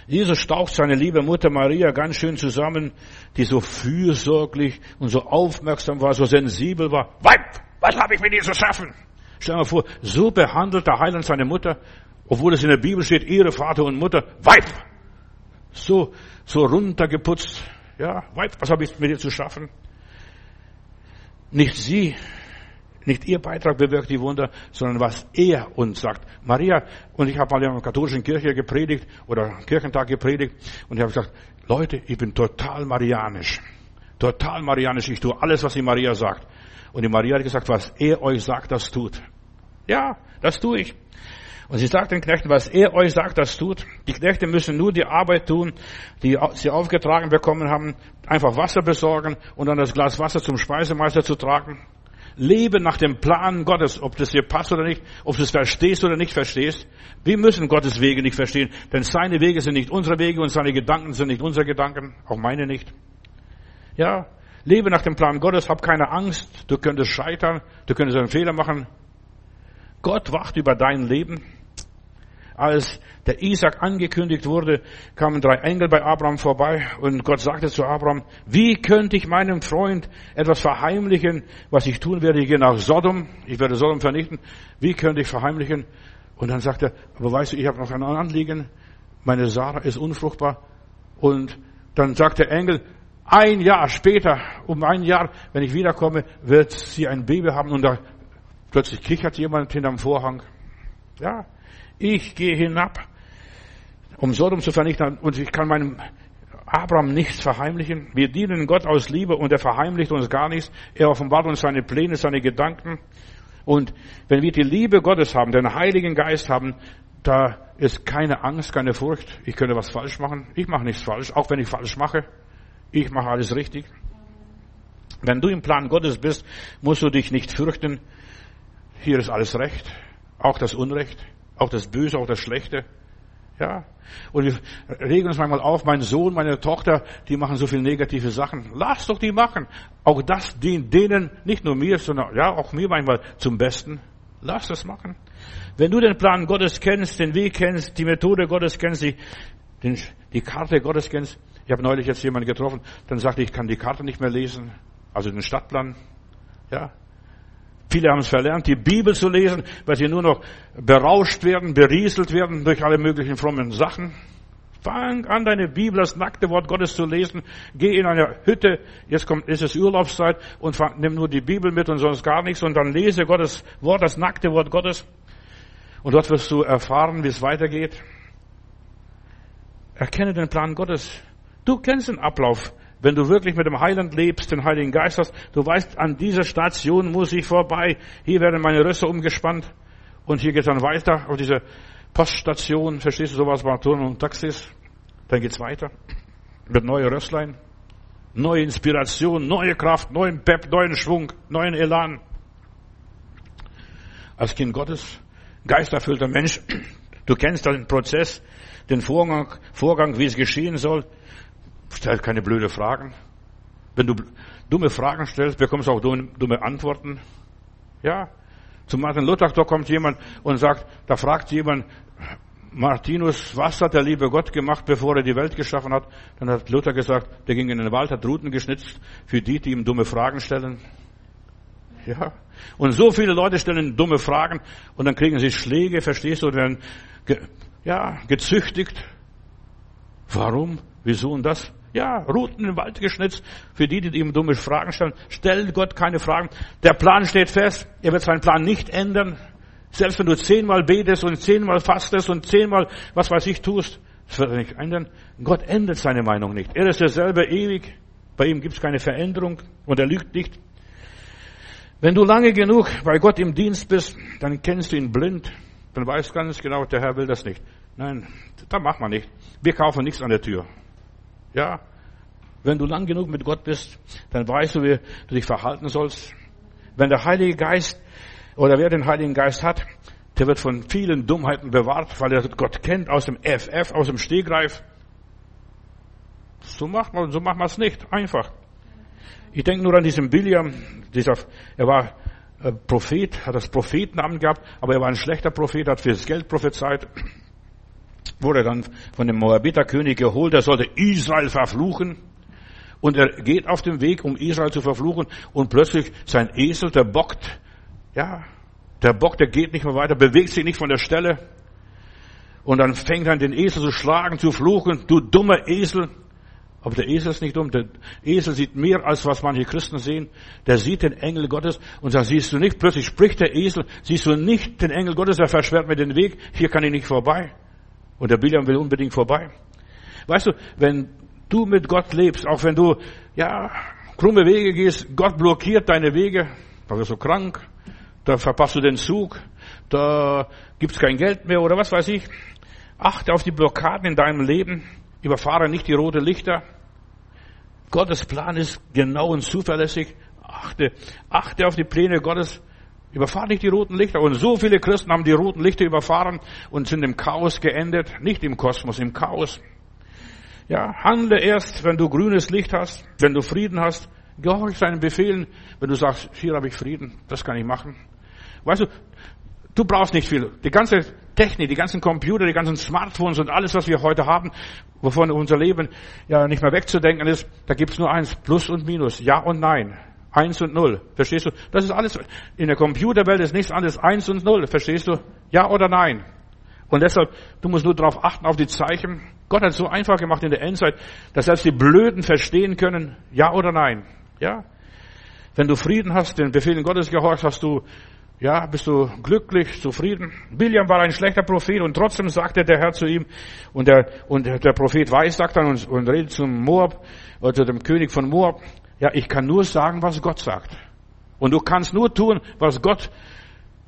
Jesus staucht seine liebe Mutter Maria ganz schön zusammen, die so fürsorglich und so aufmerksam war, so sensibel war. Weib, was habe ich mit dir zu schaffen? Stell dir mal vor, so behandelt der Heiland seine Mutter, obwohl es in der Bibel steht, ihre Vater und Mutter. Weib! So, so runtergeputzt. Ja, Weib, was habe ich mit dir zu schaffen? Nicht sie, nicht ihr Beitrag bewirkt die Wunder, sondern was er uns sagt. Maria, und ich habe mal in einer katholischen Kirche gepredigt oder Kirchentag gepredigt und ich habe gesagt, Leute, ich bin total marianisch. Total marianisch. Ich tue alles, was die Maria sagt. Und die Maria hat gesagt, was er euch sagt, das tut. Ja, das tue ich. Und sie sagt den Knechten, was er euch sagt, das tut. Die Knechte müssen nur die Arbeit tun, die sie aufgetragen bekommen haben, einfach Wasser besorgen und dann das Glas Wasser zum Speisemeister zu tragen. Lebe nach dem Plan Gottes, ob das dir passt oder nicht, ob du es verstehst oder nicht verstehst. Wir müssen Gottes Wege nicht verstehen, denn seine Wege sind nicht unsere Wege und seine Gedanken sind nicht unsere Gedanken, auch meine nicht. Ja, lebe nach dem Plan Gottes, hab keine Angst, du könntest scheitern, du könntest einen Fehler machen. Gott wacht über dein Leben als der Isaac angekündigt wurde, kamen drei Engel bei Abraham vorbei und Gott sagte zu Abraham, wie könnte ich meinem Freund etwas verheimlichen, was ich tun werde? Ich gehe nach Sodom, ich werde Sodom vernichten. Wie könnte ich verheimlichen? Und dann sagt er, aber weißt du, ich habe noch ein Anliegen. Meine Sarah ist unfruchtbar. Und dann sagt der Engel, ein Jahr später, um ein Jahr, wenn ich wiederkomme, wird sie ein Baby haben und da plötzlich kichert jemand hinterm Vorhang. Ja, ich gehe hinab, um Sodom zu vernichten und ich kann meinem Abraham nichts verheimlichen. Wir dienen Gott aus Liebe und er verheimlicht uns gar nichts. Er offenbart uns seine Pläne, seine Gedanken. Und wenn wir die Liebe Gottes haben, den Heiligen Geist haben, da ist keine Angst, keine Furcht. Ich könnte was falsch machen. Ich mache nichts falsch, auch wenn ich falsch mache. Ich mache alles richtig. Wenn du im Plan Gottes bist, musst du dich nicht fürchten. Hier ist alles recht, auch das Unrecht, auch das Böse, auch das Schlechte. Ja. Und wir regen uns manchmal auf, mein Sohn, meine Tochter, die machen so viele negative Sachen. Lass doch die machen. Auch das dient denen, nicht nur mir, sondern ja, auch mir manchmal zum Besten. Lass das machen. Wenn du den Plan Gottes kennst, den Weg kennst, die Methode Gottes kennst, die, den, die Karte Gottes kennst, ich habe neulich jetzt jemanden getroffen, dann sagte ich, ich kann die Karte nicht mehr lesen, also den Stadtplan. Ja. Viele haben es verlernt, die Bibel zu lesen, weil sie nur noch berauscht werden, berieselt werden durch alle möglichen frommen Sachen. Fang an, deine Bibel, das nackte Wort Gottes zu lesen. Geh in eine Hütte, jetzt kommt, ist es Urlaubszeit und fang, nimm nur die Bibel mit und sonst gar nichts und dann lese Gottes Wort, das nackte Wort Gottes. Und dort wirst du erfahren, wie es weitergeht. Erkenne den Plan Gottes. Du kennst den Ablauf. Wenn du wirklich mit dem Heiland lebst, den Heiligen Geist hast, du weißt, an dieser Station muss ich vorbei. Hier werden meine Rösser umgespannt. Und hier geht dann weiter auf diese Poststation. Verstehst du sowas bei Touren und Taxis? Dann geht's weiter. Mit neue Rösslein. Neue Inspiration, neue Kraft, neuen Pep, neuen Schwung, neuen Elan. Als Kind Gottes, geisterfüllter Mensch, du kennst den Prozess, den Vorgang, Vorgang, wie es geschehen soll. Stell keine blöde Fragen. Wenn du dumme Fragen stellst, bekommst du auch dumme Antworten. Ja. Zu Martin Luther, da kommt jemand und sagt, da fragt jemand, Martinus, was hat der liebe Gott gemacht, bevor er die Welt geschaffen hat? Dann hat Luther gesagt, der ging in den Wald, hat Ruten geschnitzt für die, die ihm dumme Fragen stellen. Ja. Und so viele Leute stellen dumme Fragen und dann kriegen sie Schläge, verstehst du, werden, ja, gezüchtigt. Warum? Wieso und das? Ja, Routen im Wald geschnitzt. Für die, die ihm dumme Fragen stellen, stellt Gott keine Fragen. Der Plan steht fest. Er wird seinen Plan nicht ändern. Selbst wenn du zehnmal betest und zehnmal fastest und zehnmal was weiß ich tust, das wird er nicht ändern. Gott ändert seine Meinung nicht. Er ist derselbe ewig. Bei ihm gibt es keine Veränderung und er lügt nicht. Wenn du lange genug bei Gott im Dienst bist, dann kennst du ihn blind. Dann weißt ganz genau, der Herr will das nicht. Nein, da macht man nicht. Wir kaufen nichts an der Tür. Ja, wenn du lang genug mit Gott bist, dann weißt du, wie du dich verhalten sollst. Wenn der Heilige Geist oder wer den Heiligen Geist hat, der wird von vielen Dummheiten bewahrt, weil er Gott kennt aus dem FF, aus dem Stegreif. So macht man, so macht man es nicht. Einfach. Ich denke nur an diesen Biliam, dieser, er war äh, Prophet, hat das Prophetenamt gehabt, aber er war ein schlechter Prophet, hat fürs Geld prophezeit wurde dann von dem Moabiterkönig geholt, er sollte Israel verfluchen. Und er geht auf dem Weg, um Israel zu verfluchen, und plötzlich sein Esel, der bockt, ja, der bockt, der geht nicht mehr weiter, bewegt sich nicht von der Stelle. Und dann fängt er an, den Esel zu schlagen, zu fluchen, du dummer Esel. Aber der Esel ist nicht dumm. Der Esel sieht mehr, als was manche Christen sehen. Der sieht den Engel Gottes und da siehst du nicht, plötzlich spricht der Esel, siehst du nicht den Engel Gottes, der versperrt mir den Weg, hier kann ich nicht vorbei. Und der Biliam will unbedingt vorbei. Weißt du, wenn du mit Gott lebst, auch wenn du, ja, krumme Wege gehst, Gott blockiert deine Wege, da wirst du krank, da verpasst du den Zug, da gibt's kein Geld mehr oder was weiß ich. Achte auf die Blockaden in deinem Leben, überfahre nicht die roten Lichter. Gottes Plan ist genau und zuverlässig. Achte, achte auf die Pläne Gottes. Überfahr nicht die roten Lichter. Und so viele Christen haben die roten Lichter überfahren und sind im Chaos geendet. Nicht im Kosmos, im Chaos. Ja, handle erst, wenn du grünes Licht hast, wenn du Frieden hast. Gehorch seinen Befehlen, wenn du sagst, hier habe ich Frieden, das kann ich machen. Weißt du, Du brauchst nicht viel. Die ganze Technik, die ganzen Computer, die ganzen Smartphones und alles, was wir heute haben, wovon unser Leben ja nicht mehr wegzudenken ist, da gibt's nur eins, Plus und Minus, Ja und Nein. Eins und Null. Verstehst du? Das ist alles, in der Computerwelt ist nichts anderes Eins und Null. Verstehst du? Ja oder Nein. Und deshalb, du musst nur darauf achten, auf die Zeichen. Gott hat es so einfach gemacht in der Endzeit, dass selbst die Blöden verstehen können, ja oder nein. Ja? Wenn du Frieden hast, den Befehlen Gottes gehorcht, hast du, ja, bist du glücklich, zufrieden. William war ein schlechter Prophet und trotzdem sagte der Herr zu ihm, und der, und der Prophet weiß, sagt dann und, und redet zum Moab, oder zu dem König von Moab, ja, ich kann nur sagen, was Gott sagt. Und du kannst nur tun, was Gott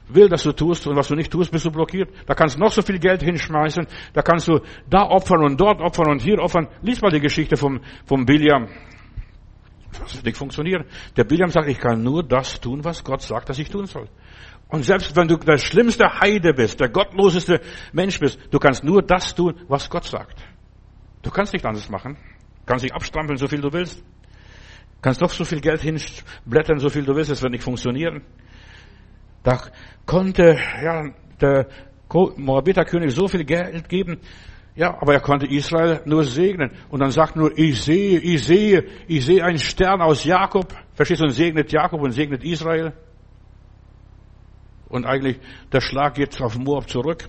will, dass du tust und was du nicht tust, bist du blockiert. Da kannst du noch so viel Geld hinschmeißen, da kannst du da opfern und dort opfern und hier opfern. Lies mal die Geschichte vom, vom Biliam. Das wird nicht funktionieren. Der Biliam sagt, ich kann nur das tun, was Gott sagt, dass ich tun soll. Und selbst wenn du der schlimmste Heide bist, der gottloseste Mensch bist, du kannst nur das tun, was Gott sagt. Du kannst nicht anders machen. Du kannst dich abstrampeln, so viel du willst. Kannst doch so viel Geld hinblättern, so viel du willst, es wird nicht funktionieren. Da konnte ja, der Moabiterkönig so viel Geld geben, ja, aber er konnte Israel nur segnen. Und dann sagt nur, ich sehe, ich sehe, ich sehe einen Stern aus Jakob. Verstehst du? Und segnet Jakob und segnet Israel. Und eigentlich, der Schlag geht auf Moab zurück.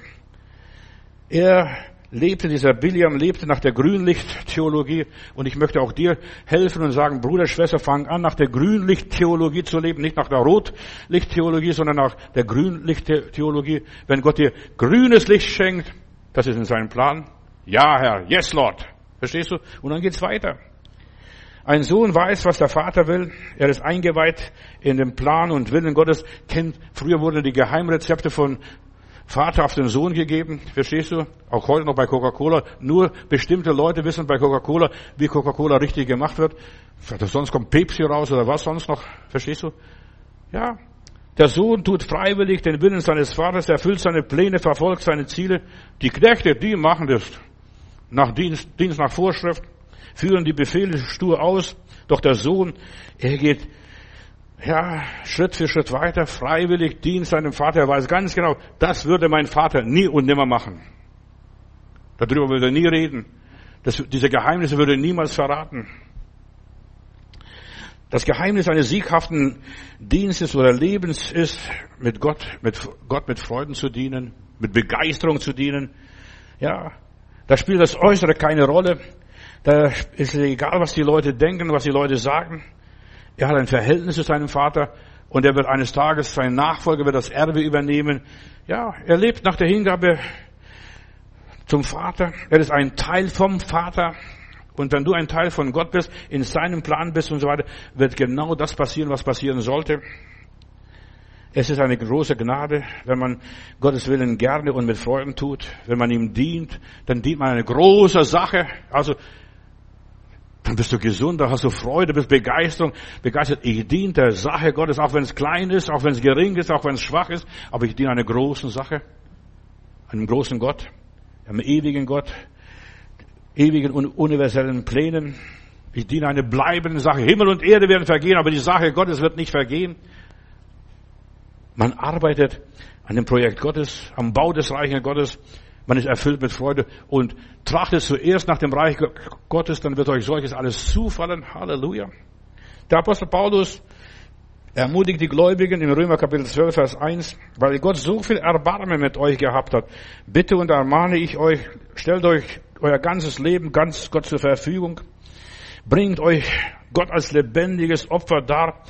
Er lebte, dieser Biliam lebte nach der Grünlichttheologie. Und ich möchte auch dir helfen und sagen, Bruder, Schwester, fang an, nach der Grünlichttheologie zu leben, nicht nach der Rotlichttheologie, sondern nach der Grünlichttheologie. Wenn Gott dir grünes Licht schenkt, das ist in seinem Plan. Ja, Herr, yes, Lord. Verstehst du? Und dann geht's weiter. Ein Sohn weiß, was der Vater will. Er ist eingeweiht in den Plan und Willen Gottes. Kennt, früher wurden die Geheimrezepte von Vater auf den Sohn gegeben. Verstehst du? Auch heute noch bei Coca-Cola. Nur bestimmte Leute wissen bei Coca-Cola, wie Coca-Cola richtig gemacht wird. Sonst kommt Pepsi raus oder was sonst noch. Verstehst du? Ja. Der Sohn tut freiwillig den Willen seines Vaters, erfüllt seine Pläne, verfolgt seine Ziele. Die Knechte, die machen das nach Dienst, Dienst nach Vorschrift, führen die Befehle stur aus. Doch der Sohn, er geht ja, Schritt für Schritt weiter, freiwillig dient seinem Vater. Er weiß ganz genau, das würde mein Vater nie und nimmer machen. Darüber würde er nie reden. Das, diese Geheimnisse würde er niemals verraten. Das Geheimnis eines sieghaften Dienstes oder Lebens ist, mit Gott, mit Gott mit Freuden zu dienen, mit Begeisterung zu dienen. Ja, da spielt das Äußere keine Rolle. Da ist egal, was die Leute denken, was die Leute sagen. Er hat ein Verhältnis zu seinem Vater und er wird eines Tages, sein Nachfolger wird das Erbe übernehmen. Ja, er lebt nach der Hingabe zum Vater. Er ist ein Teil vom Vater. Und wenn du ein Teil von Gott bist, in seinem Plan bist und so weiter, wird genau das passieren, was passieren sollte. Es ist eine große Gnade, wenn man Gottes Willen gerne und mit Freuden tut. Wenn man ihm dient, dann dient man eine große Sache. Also dann bist du gesund, da hast du Freude, bist Begeisterung, begeistert. Ich diene der Sache Gottes, auch wenn es klein ist, auch wenn es gering ist, auch wenn es schwach ist, aber ich diene einer großen Sache, einem großen Gott, einem ewigen Gott, ewigen und universellen Plänen. Ich diene einer bleibenden Sache. Himmel und Erde werden vergehen, aber die Sache Gottes wird nicht vergehen. Man arbeitet an dem Projekt Gottes, am Bau des Reiches Gottes. Man ist erfüllt mit Freude und trachtet zuerst nach dem Reich Gottes, dann wird euch solches alles zufallen. Halleluja. Der Apostel Paulus ermutigt die Gläubigen im Römer Kapitel 12, Vers 1, weil Gott so viel Erbarmen mit euch gehabt hat. Bitte und ermahne ich euch, stellt euch euer ganzes Leben ganz Gott zur Verfügung. Bringt euch Gott als lebendiges Opfer dar,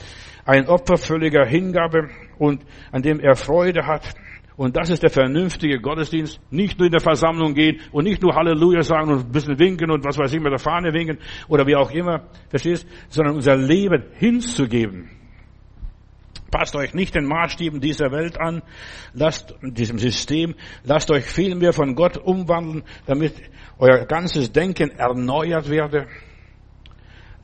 ein Opfer völliger Hingabe und an dem er Freude hat. Und das ist der vernünftige Gottesdienst. Nicht nur in der Versammlung gehen und nicht nur Halleluja sagen und ein bisschen winken und was weiß ich mit der Fahne winken oder wie auch immer, verstehst? Sondern unser Leben hinzugeben. Passt euch nicht den Maßstäben dieser Welt an, lasst diesem System, lasst euch vielmehr von Gott umwandeln, damit euer ganzes Denken erneuert werde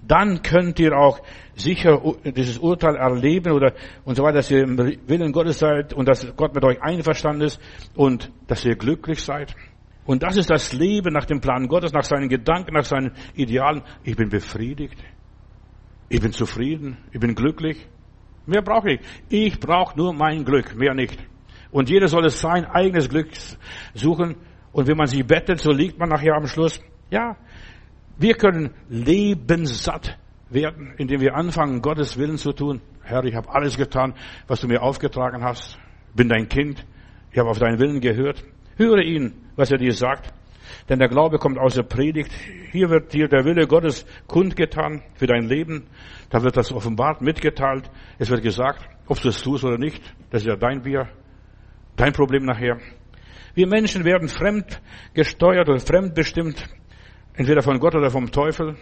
dann könnt ihr auch sicher dieses Urteil erleben oder und so weiter, dass ihr im Willen Gottes seid und dass Gott mit euch einverstanden ist und dass ihr glücklich seid. Und das ist das Leben nach dem Plan Gottes, nach seinen Gedanken, nach seinen Idealen. Ich bin befriedigt. Ich bin zufrieden. Ich bin glücklich. Mehr brauche ich. Ich brauche nur mein Glück, mehr nicht. Und jeder soll es sein eigenes Glück suchen. Und wenn man sich bettet, so liegt man nachher am Schluss. Ja, wir können lebenssatt werden, indem wir anfangen, Gottes Willen zu tun. Herr, ich habe alles getan, was du mir aufgetragen hast. Bin dein Kind. Ich habe auf deinen Willen gehört. Höre ihn, was er dir sagt. Denn der Glaube kommt aus der Predigt. Hier wird dir der Wille Gottes kundgetan für dein Leben. Da wird das offenbart, mitgeteilt. Es wird gesagt, ob du es tust oder nicht. Das ist ja dein Bier, dein Problem nachher. Wir Menschen werden fremd gesteuert oder fremdbestimmt. Entweder von Gott oder vom Teufel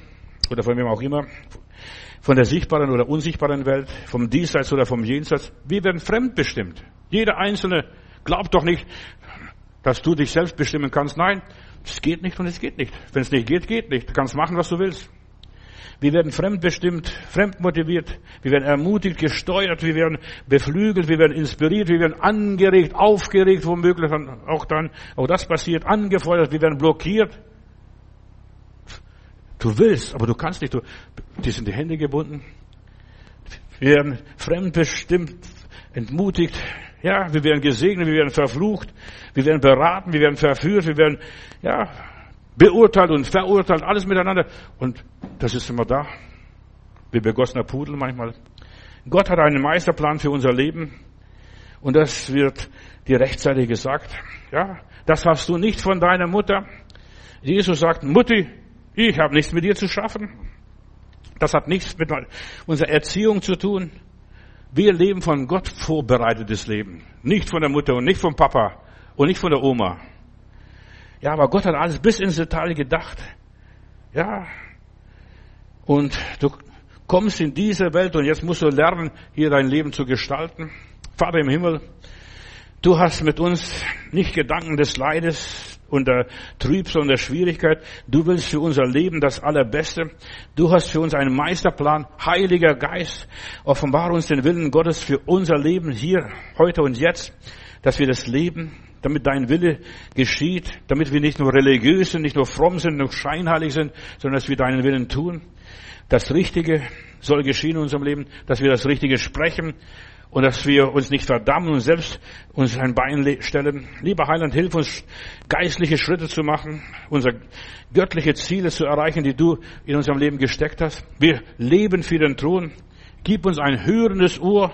oder von wem auch immer. Von der sichtbaren oder unsichtbaren Welt, vom Diesseits oder vom Jenseits. Wir werden fremdbestimmt. Jeder Einzelne glaubt doch nicht, dass du dich selbst bestimmen kannst. Nein, es geht nicht und es geht nicht. Wenn es nicht geht, geht nicht. Du kannst machen, was du willst. Wir werden fremdbestimmt, fremdmotiviert, wir werden ermutigt, gesteuert, wir werden beflügelt, wir werden inspiriert, wir werden angeregt, aufgeregt, womöglich auch dann, auch das passiert, angefeuert, wir werden blockiert. Du willst, aber du kannst nicht, du, dir sind die Hände gebunden. Wir werden fremdbestimmt, entmutigt, ja, wir werden gesegnet, wir werden verflucht, wir werden beraten, wir werden verführt, wir werden, ja, beurteilt und verurteilt, alles miteinander. Und das ist immer da. Wie begossener Pudel manchmal. Gott hat einen Meisterplan für unser Leben. Und das wird dir rechtzeitig gesagt. Ja, das hast du nicht von deiner Mutter. Jesus sagt, Mutti, ich habe nichts mit dir zu schaffen. Das hat nichts mit unserer Erziehung zu tun. Wir leben von Gott vorbereitetes Leben. Nicht von der Mutter und nicht vom Papa und nicht von der Oma. Ja, aber Gott hat alles bis ins Detail gedacht. Ja. Und du kommst in diese Welt und jetzt musst du lernen, hier dein Leben zu gestalten. Vater im Himmel, du hast mit uns nicht Gedanken des Leides, und der Trübsal und der Schwierigkeit. Du willst für unser Leben das Allerbeste. Du hast für uns einen Meisterplan. Heiliger Geist, offenbare uns den Willen Gottes für unser Leben hier, heute und jetzt, dass wir das Leben, damit dein Wille geschieht, damit wir nicht nur religiös sind, nicht nur fromm sind, nur scheinheilig sind, sondern dass wir deinen Willen tun. Das Richtige soll geschehen in unserem Leben, dass wir das Richtige sprechen, und dass wir uns nicht verdammen und selbst uns ein Bein stellen. Lieber Heiland, hilf uns, geistliche Schritte zu machen, unsere göttliche Ziele zu erreichen, die du in unserem Leben gesteckt hast. Wir leben für den Thron. Gib uns ein hörendes Ohr,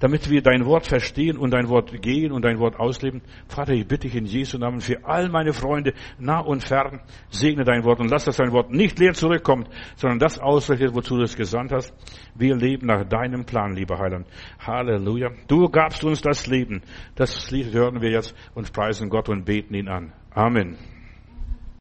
damit wir dein Wort verstehen und dein Wort gehen und dein Wort ausleben. Vater, ich bitte dich in Jesu Namen für all meine Freunde, nah und fern, segne dein Wort und lass, dass dein Wort nicht leer zurückkommt, sondern das ausrichtet, wozu du es gesandt hast. Wir leben nach deinem Plan, lieber Heiland. Halleluja. Du gabst uns das Leben. Das Lied hören wir jetzt und preisen Gott und beten ihn an. Amen.